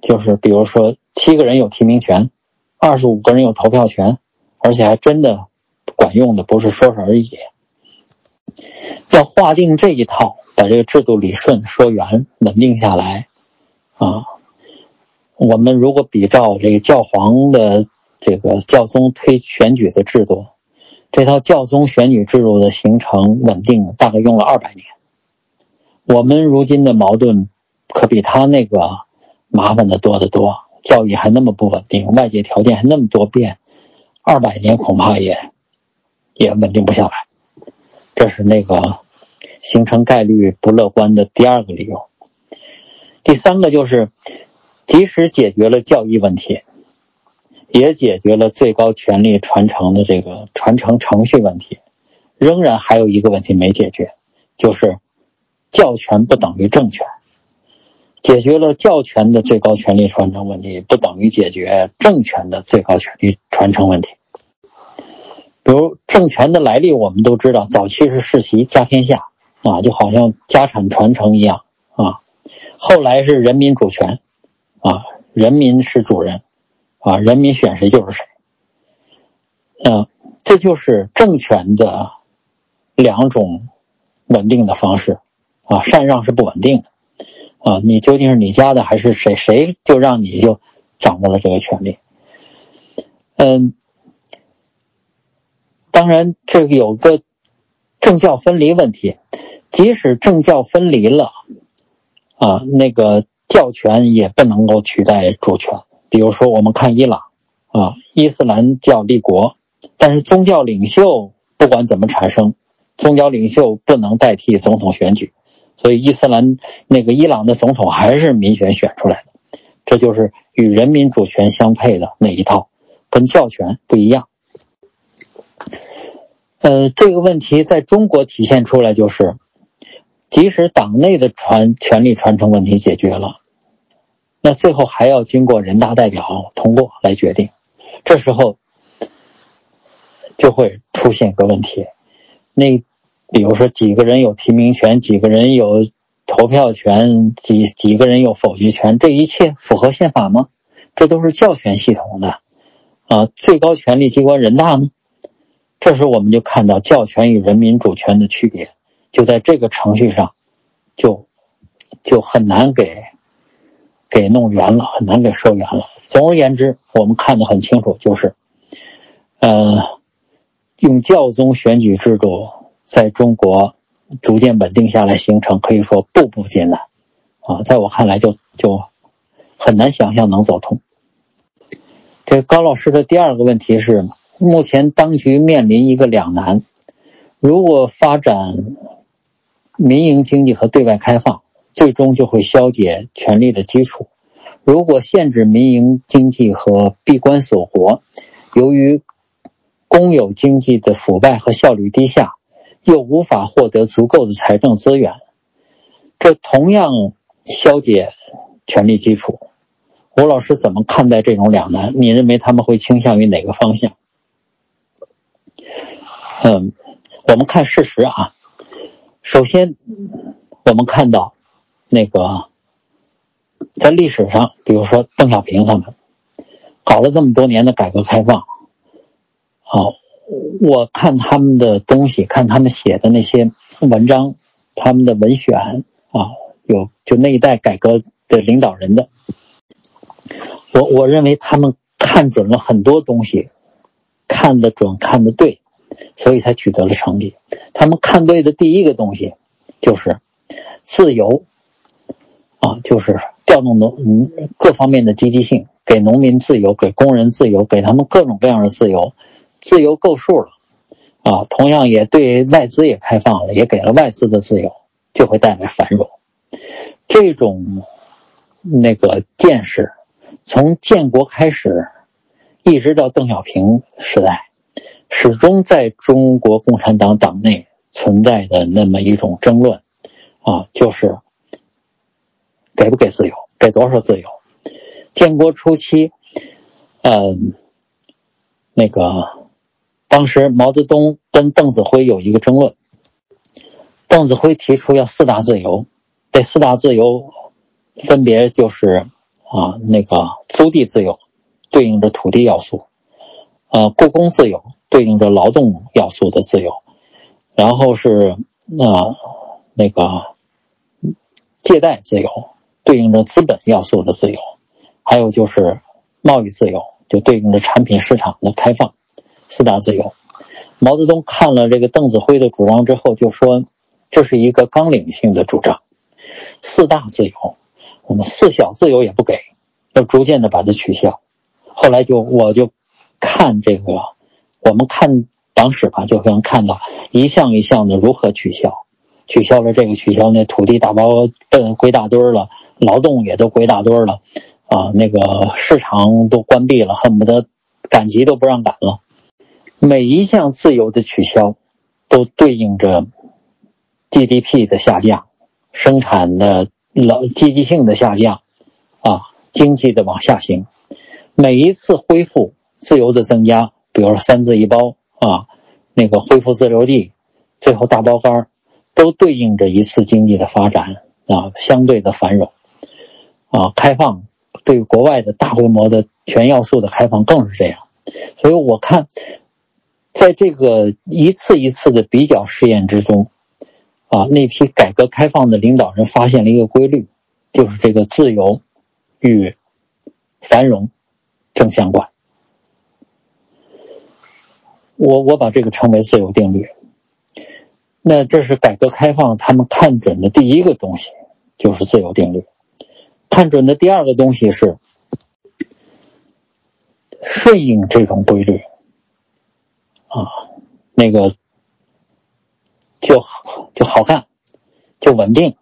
就是比如说，七个人有提名权，二十五个人有投票权，而且还真的管用的，不是说说而已。要划定这一套，把这个制度理顺、说圆、稳定下来啊。我们如果比照这个教皇的这个教宗推选举的制度，这套教宗选举制度的形成稳定大概用了二百年。我们如今的矛盾可比他那个。麻烦的多得多，教育还那么不稳定，外界条件还那么多变，二百年恐怕也也稳定不下来。这是那个形成概率不乐观的第二个理由。第三个就是，即使解决了教育问题，也解决了最高权力传承的这个传承程序问题，仍然还有一个问题没解决，就是教权不等于政权。解决了教权的最高权力传承问题，不等于解决政权的最高权力传承问题。比如政权的来历，我们都知道，早期是世袭家天下啊，就好像家产传承一样啊。后来是人民主权啊，人民是主人啊，人民选谁就是谁。嗯，这就是政权的两种稳定的方式啊，禅让是不稳定的。啊，你究竟是你家的还是谁？谁就让你就掌握了这个权利？嗯，当然这个有个政教分离问题，即使政教分离了，啊，那个教权也不能够取代主权。比如说，我们看伊朗，啊，伊斯兰教立国，但是宗教领袖不管怎么产生，宗教领袖不能代替总统选举。所以，伊斯兰那个伊朗的总统还是民选选出来的，这就是与人民主权相配的那一套，跟教权不一样。呃，这个问题在中国体现出来就是，即使党内的传权力传承问题解决了，那最后还要经过人大代表通过来决定，这时候就会出现个问题，那。比如说，几个人有提名权，几个人有投票权，几几个人有否决权，这一切符合宪法吗？这都是教权系统的，啊，最高权力机关人大呢？这时我们就看到教权与人民主权的区别，就在这个程序上，就就很难给给弄圆了，很难给说圆了。总而言之，我们看得很清楚，就是，呃，用教宗选举制度。在中国逐渐稳定下来，形成可以说步步艰难，啊，在我看来就就很难想象能走通。这高老师的第二个问题是，目前当局面临一个两难：如果发展民营经济和对外开放，最终就会消解权力的基础；如果限制民营经济和闭关锁国，由于公有经济的腐败和效率低下。又无法获得足够的财政资源，这同样消解权力基础。吴老师怎么看待这种两难？你认为他们会倾向于哪个方向？嗯，我们看事实啊。首先，我们看到那个在历史上，比如说邓小平他们搞了这么多年的改革开放，好，我看他们的东西，看他们写的那些文章，他们的文选啊，有就那一代改革的领导人的。我我认为他们看准了很多东西，看得准，看得对，所以才取得了成绩。他们看对的第一个东西，就是自由，啊，就是调动农各方面的积极性，给农民自由，给工人自由，给他们各种各样的自由，自由够数了，啊，同样也对外资也开放了，也给了外资的自由，就会带来繁荣。这种那个见识。从建国开始，一直到邓小平时代，始终在中国共产党党内存在的那么一种争论，啊，就是给不给自由，给多少自由？建国初期，嗯，那个当时毛泽东跟邓子恢有一个争论，邓子恢提出要四大自由，这四大自由分别就是。啊，那个租地自由对应着土地要素，呃，雇工自由对应着劳动要素的自由，然后是那那个借贷自由对应着资本要素的自由，还有就是贸易自由就对应着产品市场的开放，四大自由。毛泽东看了这个邓子恢的主张之后，就说这是一个纲领性的主张，四大自由。我们四小自由也不给，要逐渐的把它取消。后来就我就看这个，我们看党史吧，就能看到一项一项的如何取消，取消了这个，取消那土地大包奔归大堆儿了，劳动也都归大堆儿了，啊，那个市场都关闭了，恨不得赶集都不让赶了。每一项自由的取消，都对应着 GDP 的下降，生产的。老积极性的下降，啊，经济的往下行，每一次恢复自由的增加，比如说三自一包啊，那个恢复自留地，最后大包干儿都对应着一次经济的发展啊，相对的繁荣，啊，开放对国外的大规模的全要素的开放更是这样，所以我看，在这个一次一次的比较试验之中。啊，那批改革开放的领导人发现了一个规律，就是这个自由与繁荣正相关。我我把这个称为自由定律。那这是改革开放他们看准的第一个东西，就是自由定律。看准的第二个东西是顺应这种规律。啊，那个。就就好看，就稳定，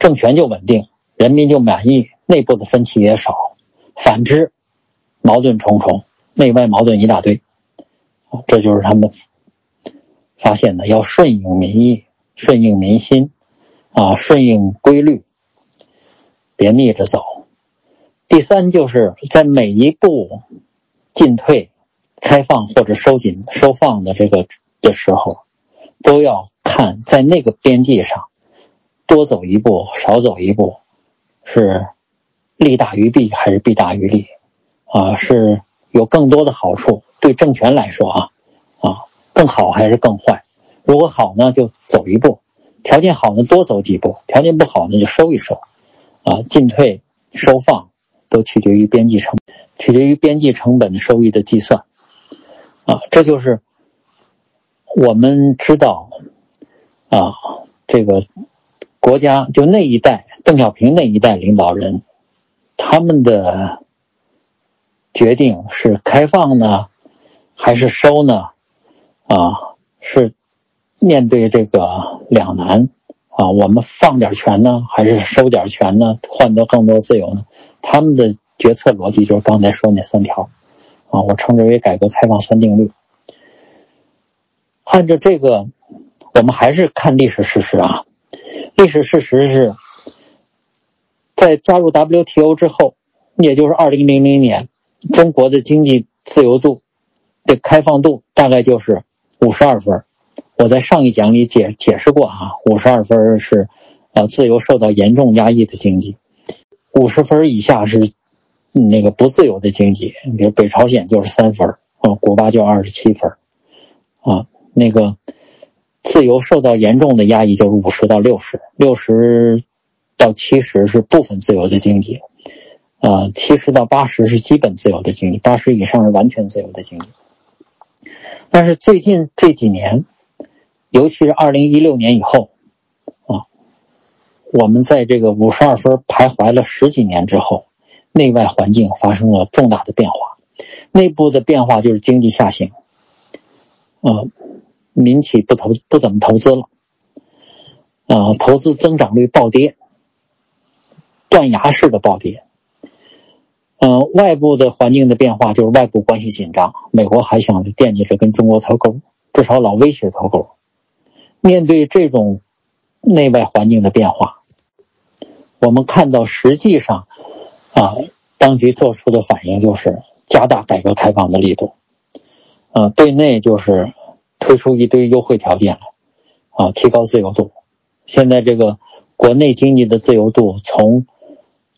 政权就稳定，人民就满意，内部的分歧也少。反之，矛盾重重，内外矛盾一大堆。这就是他们发现的，要顺应民意，顺应民心，啊，顺应规律，别逆着走。第三，就是在每一步进退、开放或者收紧、收放的这个的时候，都要。看，在那个边际上，多走一步，少走一步，是利大于弊还是弊大于利？啊，是有更多的好处对政权来说啊，啊，更好还是更坏？如果好呢，就走一步；条件好呢，多走几步；条件不好呢，就收一收。啊，进退收放都取决于边际成，取决于边际成本收益的计算。啊，这就是我们知道。啊，这个国家就那一代，邓小平那一代领导人，他们的决定是开放呢，还是收呢？啊，是面对这个两难啊，我们放点权呢，还是收点权呢，换得更多自由呢？他们的决策逻辑就是刚才说那三条啊，我称之为改革开放三定律。按照这个。我们还是看历史事实啊。历史事实是在加入 WTO 之后，也就是二零零零年，中国的经济自由度的开放度大概就是五十二分。我在上一讲里解解释过啊，五十二分是呃自由受到严重压抑的经济，五十分以下是那个不自由的经济，比如北朝鲜就是三分啊，古巴就二十七分啊，那个。自由受到严重的压抑，就是五十到六十，六十到七十是部分自由的经济，呃，七十到八十是基本自由的经济，八十以上是完全自由的经济。但是最近这几年，尤其是二零一六年以后，啊，我们在这个五十二分徘徊了十几年之后，内外环境发生了重大的变化，内部的变化就是经济下行，啊。民企不投不怎么投资了，啊，投资增长率暴跌，断崖式的暴跌。嗯，外部的环境的变化就是外部关系紧张，美国还想着惦记着跟中国脱钩，至少老威胁脱钩。面对这种内外环境的变化，我们看到实际上啊，当局做出的反应就是加大改革开放的力度，呃，对内就是。推出一堆优惠条件来，啊，提高自由度。现在这个国内经济的自由度从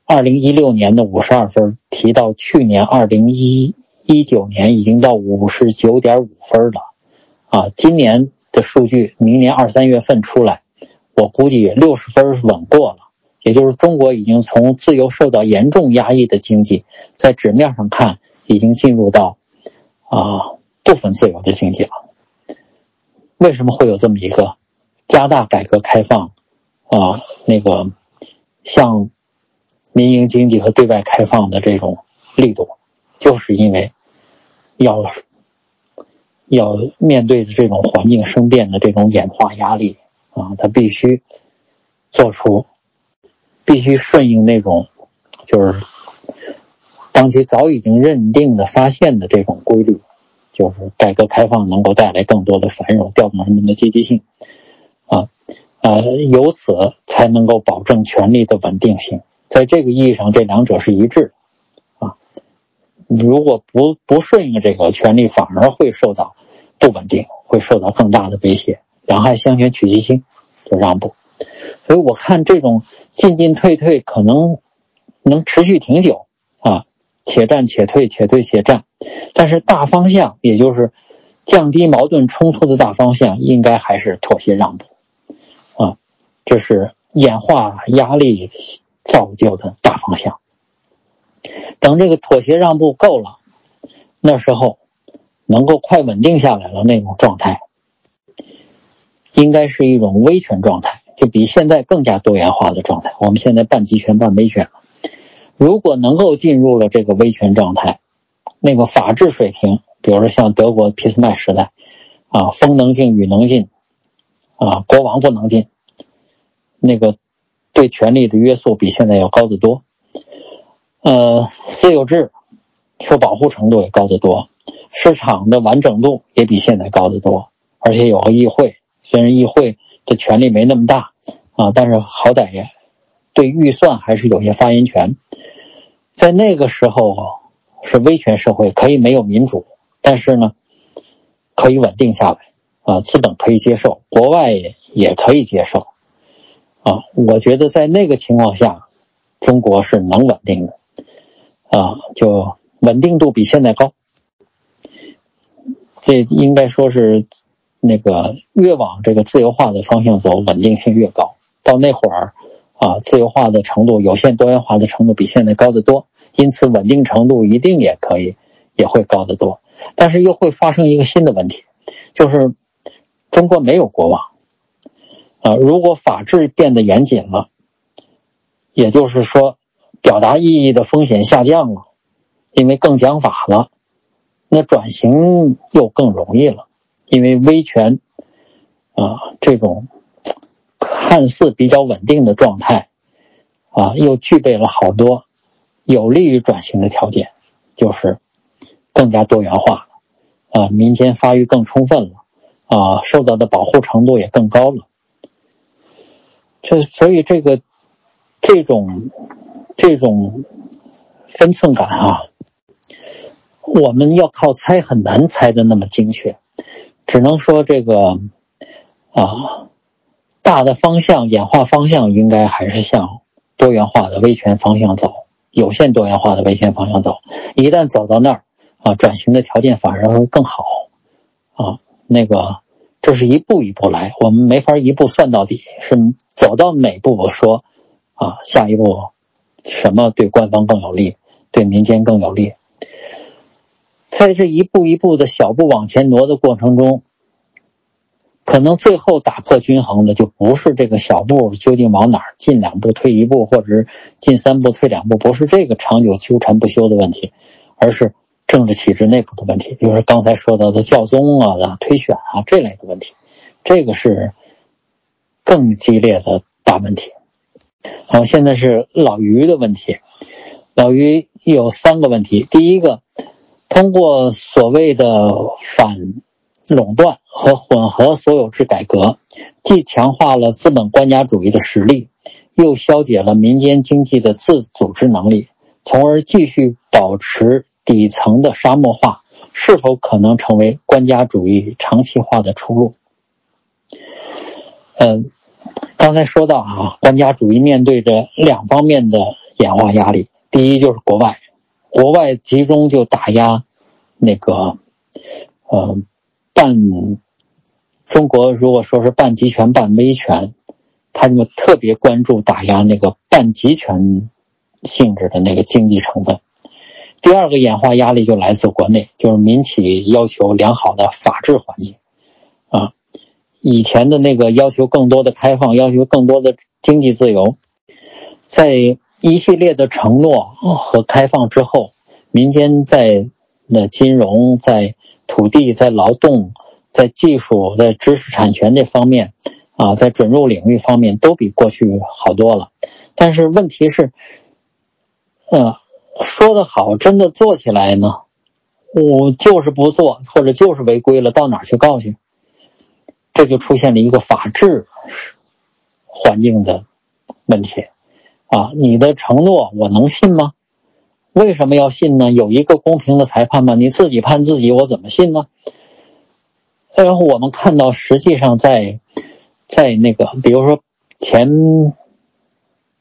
二零一六年的五十二分提到去年二零一一九年已经到五十九点五分了，啊，今年的数据明年二三月份出来，我估计六十分稳过了。也就是中国已经从自由受到严重压抑的经济，在纸面上看已经进入到啊部分自由的经济了。为什么会有这么一个加大改革开放啊？那个像民营经济和对外开放的这种力度，就是因为要要面对着这种环境生变的这种演化压力啊，它必须做出必须顺应那种就是当局早已经认定的发现的这种规律。就是改革开放能够带来更多的繁荣，调动人们的积极性，啊，呃，由此才能够保证权力的稳定性。在这个意义上，这两者是一致的，啊，如果不不顺应这个权力，反而会受到不稳定，会受到更大的威胁。两害相权取其轻，就让步。所以我看这种进进退退可能能持续挺久，啊。且战且退，且退且战，但是大方向，也就是降低矛盾冲突的大方向，应该还是妥协让步，啊，这是演化压力造就的大方向。等这个妥协让步够了，那时候能够快稳定下来了那种状态，应该是一种威权状态，就比现在更加多元化的状态。我们现在半集权半威权。如果能够进入了这个威权状态，那个法治水平，比如说像德国俾斯麦时代，啊，风能进，雨能进，啊，国王不能进，那个对权力的约束比现在要高得多。呃，私有制受保护程度也高得多，市场的完整度也比现在高得多，而且有个议会，虽然议会的权力没那么大，啊，但是好歹也对预算还是有些发言权。在那个时候是威权社会，可以没有民主，但是呢，可以稳定下来啊，资本可以接受，国外也可以接受啊。我觉得在那个情况下，中国是能稳定的啊，就稳定度比现在高。这应该说是那个越往这个自由化的方向走，稳定性越高。到那会儿。啊，自由化的程度、有限多元化的程度比现在高得多，因此稳定程度一定也可以也会高得多。但是又会发生一个新的问题，就是中国没有国王啊。如果法治变得严谨了，也就是说表达意义的风险下降了，因为更讲法了，那转型又更容易了，因为威权啊这种。看似比较稳定的状态，啊，又具备了好多有利于转型的条件，就是更加多元化了，啊，民间发育更充分了，啊，受到的保护程度也更高了。这所以这个这种这种分寸感啊，我们要靠猜很难猜的那么精确，只能说这个啊大的方向演化方向应该还是向多元化的威权方向走，有限多元化的威权方向走。一旦走到那儿啊，转型的条件反而会更好啊。那个这是一步一步来，我们没法一步算到底，是走到哪步我说啊，下一步什么对官方更有利，对民间更有利。在这一步一步的小步往前挪的过程中，可能最后打破均衡的就不是这个小步究竟往哪儿进两步退一步，或者是进三步退两步，不是这个长久纠缠不休的问题，而是政治体制内部的问题，比如说刚才说到的教宗啊、推选啊这类的问题，这个是更激烈的大问题。好，现在是老于的问题，老于有三个问题，第一个。通过所谓的反垄断和混合所有制改革，既强化了资本官家主义的实力，又消解了民间经济的自组织能力，从而继续保持底层的沙漠化，是否可能成为官家主义长期化的出路？嗯，刚才说到啊，官家主义面对着两方面的演化压力，第一就是国外。国外集中就打压那个，呃，半中国如果说是半集权半威权，他就特别关注打压那个半集权性质的那个经济成分。第二个演化压力就来自国内，就是民企要求良好的法治环境，啊，以前的那个要求更多的开放，要求更多的经济自由，在。一系列的承诺和开放之后，民间在那金融、在土地、在劳动、在技术、在知识产权这方面，啊，在准入领域方面都比过去好多了。但是问题是，呃，说的好，真的做起来呢，我就是不做，或者就是违规了，到哪去告去？这就出现了一个法治环境的问题。啊，你的承诺我能信吗？为什么要信呢？有一个公平的裁判吗？你自己判自己，我怎么信呢？然后我们看到，实际上在在那个，比如说前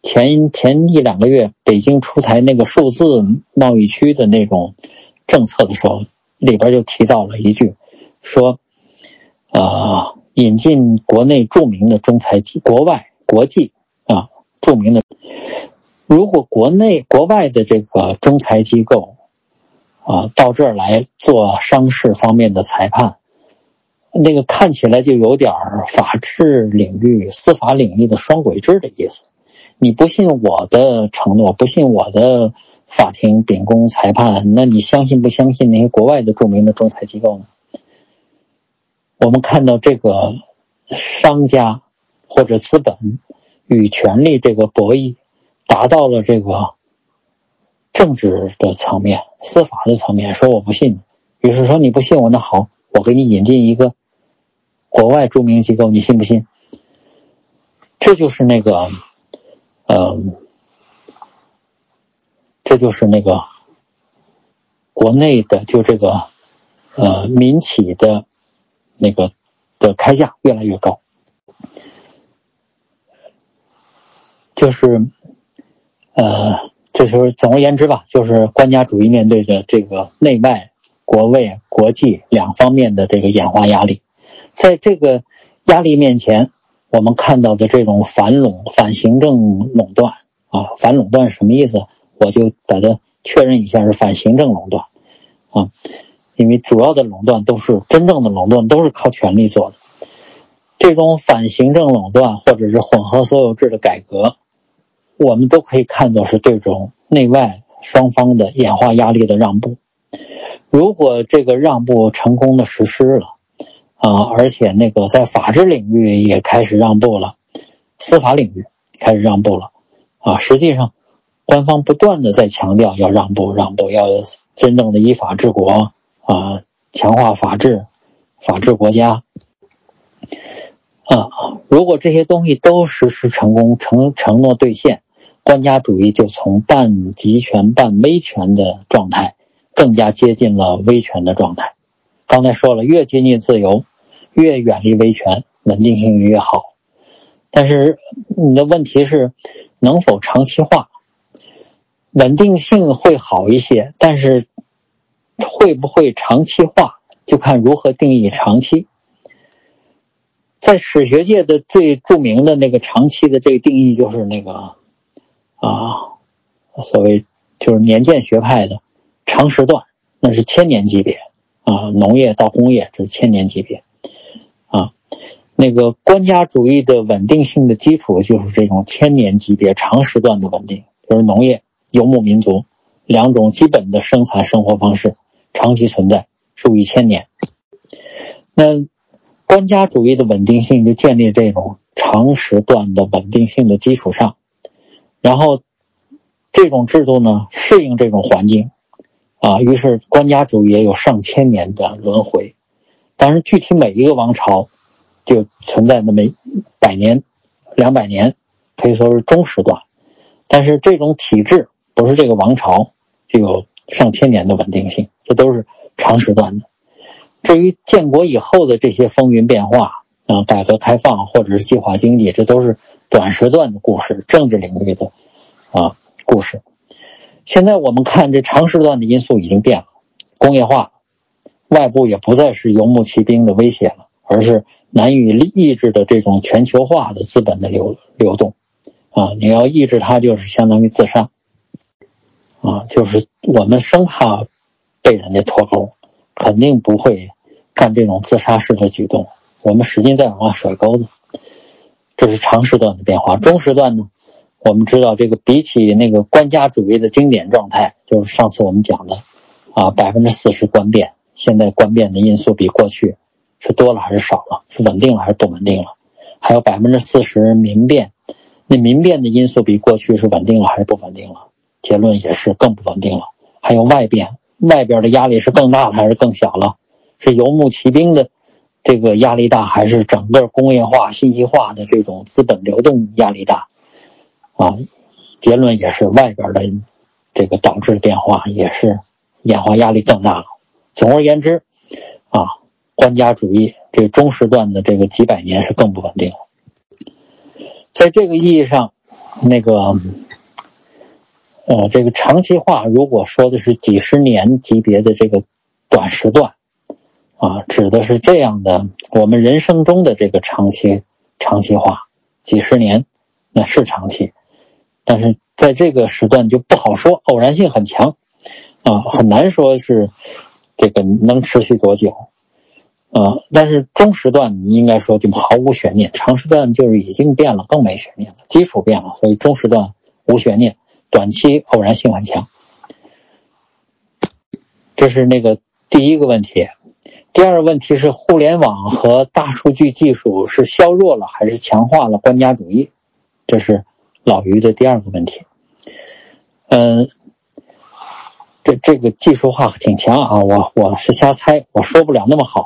前前一两个月，北京出台那个数字贸易区的那种政策的时候，里边就提到了一句，说啊，引进国内著名的中裁机，国外国际啊著名的。如果国内、国外的这个仲裁机构，啊，到这儿来做商事方面的裁判，那个看起来就有点法治领域、司法领域的双轨制的意思。你不信我的承诺，不信我的法庭秉公裁判，那你相信不相信那些国外的著名的仲裁机构呢？我们看到这个商家或者资本与权力这个博弈。达到了这个政治的层面、司法的层面，说我不信，于是说你不信我，那好，我给你引进一个国外著名机构，你信不信？这就是那个，嗯，这就是那个国内的，就这个呃民企的那个的开价越来越高，就是。呃，这是总而言之吧，就是官家主义面对着这个内外、国外、国际两方面的这个演化压力，在这个压力面前，我们看到的这种反垄、反行政垄断啊，反垄断什么意思？我就把它确认一下，是反行政垄断啊，因为主要的垄断都是真正的垄断，都是靠权力做的。这种反行政垄断或者是混合所有制的改革。我们都可以看作是这种内外双方的演化压力的让步。如果这个让步成功的实施了，啊，而且那个在法治领域也开始让步了，司法领域开始让步了，啊，实际上官方不断的在强调要让步，让步，要真正的依法治国，啊，强化法治，法治国家。啊，如果这些东西都实施成功，承承诺兑现，官家主义就从半集权半威权的状态，更加接近了威权的状态。刚才说了，越接近自由，越远离威权，稳定性越好。但是你的问题是，能否长期化？稳定性会好一些，但是会不会长期化，就看如何定义长期。在史学界的最著名的那个长期的这个定义，就是那个啊，所谓就是年鉴学派的长时段，那是千年级别啊，农业到工业这是千年级别，那个官家主义的稳定性的基础就是这种千年级别长时段的稳定，就是农业、游牧民族两种基本的生产生活方式长期存在数以千年，那。官家主义的稳定性就建立这种长时段的稳定性的基础上，然后这种制度呢适应这种环境，啊，于是官家主义也有上千年的轮回。当然，具体每一个王朝就存在那么百年、两百年，可以说是中时段。但是这种体制不是这个王朝具有上千年的稳定性，这都是长时段的。至于建国以后的这些风云变化啊，改革开放或者是计划经济，这都是短时段的故事，政治领域的啊故事。现在我们看这长时段的因素已经变了，工业化，外部也不再是游牧骑兵的威胁了，而是难以抑制的这种全球化的资本的流流动啊，你要抑制它，就是相当于自杀啊，就是我们生怕被人家脱钩。肯定不会干这种自杀式的举动，我们使劲在往外甩钩子，这是长时段的变化。中时段呢，我们知道这个比起那个官家主义的经典状态，就是上次我们讲的，啊，百分之四十官变，现在官变的因素比过去是多了还是少了？是稳定了还是不稳定了？还有百分之四十民变，那民变的因素比过去是稳定了还是不稳定了？结论也是更不稳定了。还有外变。外边的压力是更大了还是更小了？是游牧骑兵的这个压力大，还是整个工业化、信息化的这种资本流动压力大？啊，结论也是外边的这个导致变化也是演化压力更大了。总而言之，啊，官家主义这中时段的这个几百年是更不稳定了。在这个意义上，那个。呃，这个长期化，如果说的是几十年级别的这个短时段，啊，指的是这样的，我们人生中的这个长期长期化，几十年，那是长期，但是在这个时段就不好说，偶然性很强，啊，很难说是这个能持续多久，呃，但是中时段你应该说就毫无悬念，长时段就是已经变了，更没悬念了，基础变了，所以中时段无悬念。短期偶然性很强，这是那个第一个问题。第二个问题是，互联网和大数据技术是削弱了还是强化了官家主义？这是老于的第二个问题。嗯，这这个技术化挺强啊，我我是瞎猜，我说不了那么好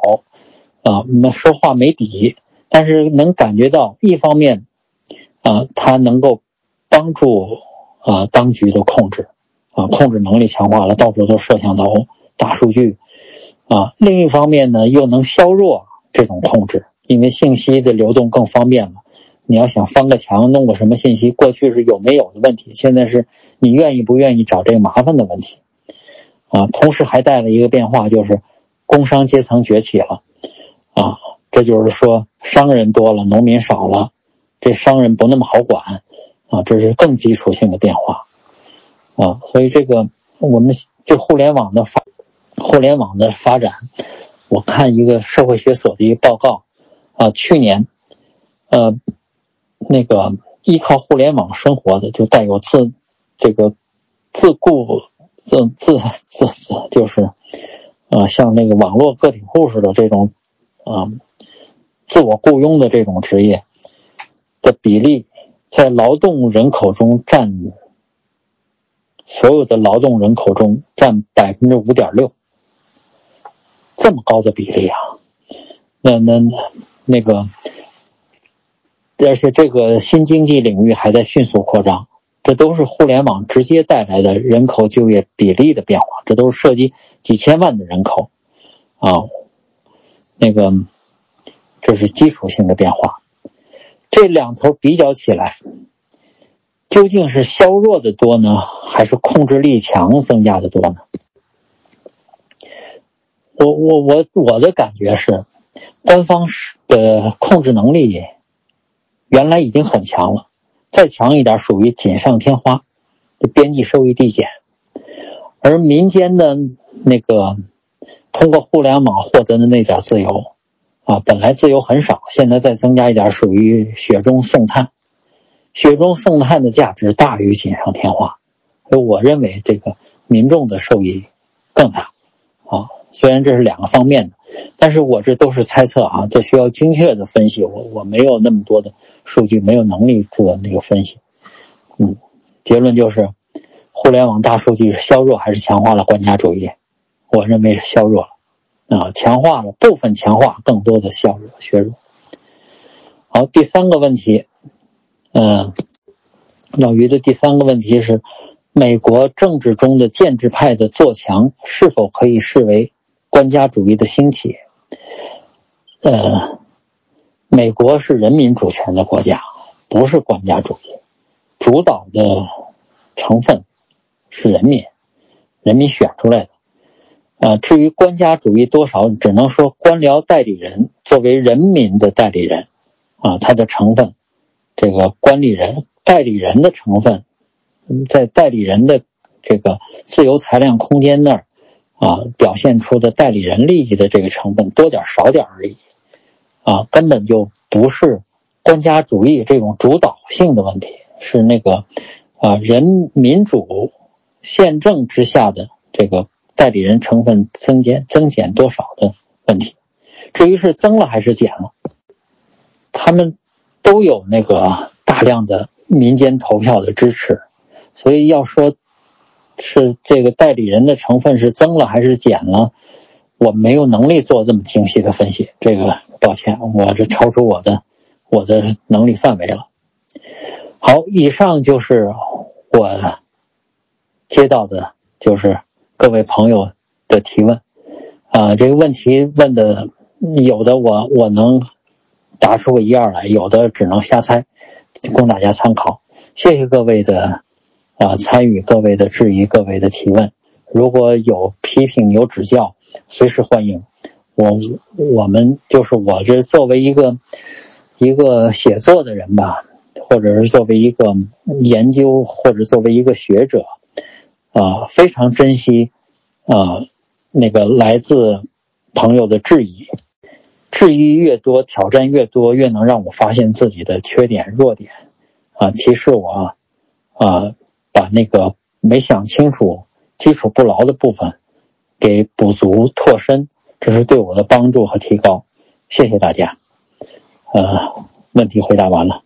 啊，那说话没底，但是能感觉到，一方面啊，它能够帮助。啊，当局的控制，啊，控制能力强化了，到处都摄像头、大数据，啊，另一方面呢，又能削弱这种控制，因为信息的流动更方便了。你要想翻个墙、弄个什么信息，过去是有没有的问题，现在是你愿意不愿意找这个麻烦的问题，啊，同时还带了一个变化，就是工商阶层崛起了，啊，这就是说商人多了，农民少了，这商人不那么好管。啊，这是更基础性的变化，啊，所以这个我们这互联网的发，互联网的发展，我看一个社会学所的一个报告，啊，去年，呃，那个依靠互联网生活的，就带有自这个自雇自自自自，就是，呃，像那个网络个体户似的这种，啊，自我雇佣的这种职业的比例。在劳动人口中占所有的劳动人口中占百分之五点六，这么高的比例啊！那那那个而且这个新经济领域还在迅速扩张，这都是互联网直接带来的人口就业比例的变化，这都是涉及几千万的人口啊，那个这是基础性的变化。这两头比较起来，究竟是削弱的多呢，还是控制力强增加的多呢？我我我我的感觉是，官方是的控制能力原来已经很强了，再强一点属于锦上添花，边际收益递减。而民间的那个通过互联网获得的那点自由。啊，本来自由很少，现在再增加一点，属于雪中送炭。雪中送炭的价值大于锦上添花，所以我认为这个民众的受益更大。啊，虽然这是两个方面的，但是我这都是猜测啊，这需要精确的分析。我我没有那么多的数据，没有能力做那个分析。嗯，结论就是，互联网大数据是削弱还是强化了官家主义？我认为是削弱了。啊，强化了部分，强化更多的削弱削弱。好，第三个问题，嗯，老于的第三个问题是：美国政治中的建制派的做强是否可以视为官家主义的兴起？呃，美国是人民主权的国家，不是官家主义，主导的成分是人民，人民选出来的。啊，至于官家主义多少，只能说官僚代理人作为人民的代理人，啊，他的成分，这个管理人、代理人的成分，在代理人的这个自由裁量空间那儿，啊，表现出的代理人利益的这个成分多点少点而已，啊，根本就不是官家主义这种主导性的问题，是那个啊，人民主宪政之下的这个。代理人成分增减增减多少的问题，至于是增了还是减了，他们都有那个大量的民间投票的支持，所以要说是这个代理人的成分是增了还是减了，我没有能力做这么精细的分析，这个抱歉，我这超出我的我的能力范围了。好，以上就是我接到的，就是。各位朋友的提问，啊，这个问题问的有的我我能答出个一二来，有的只能瞎猜，供大家参考。谢谢各位的啊参与，各位的质疑，各位的提问。如果有批评有指教，随时欢迎。我我们就是我这作为一个一个写作的人吧，或者是作为一个研究，或者作为一个学者。啊，非常珍惜，啊，那个来自朋友的质疑，质疑越多，挑战越多，越能让我发现自己的缺点、弱点，啊，提示我，啊，把那个没想清楚、基础不牢的部分给补足、拓深，这是对我的帮助和提高。谢谢大家，呃，问题回答完了。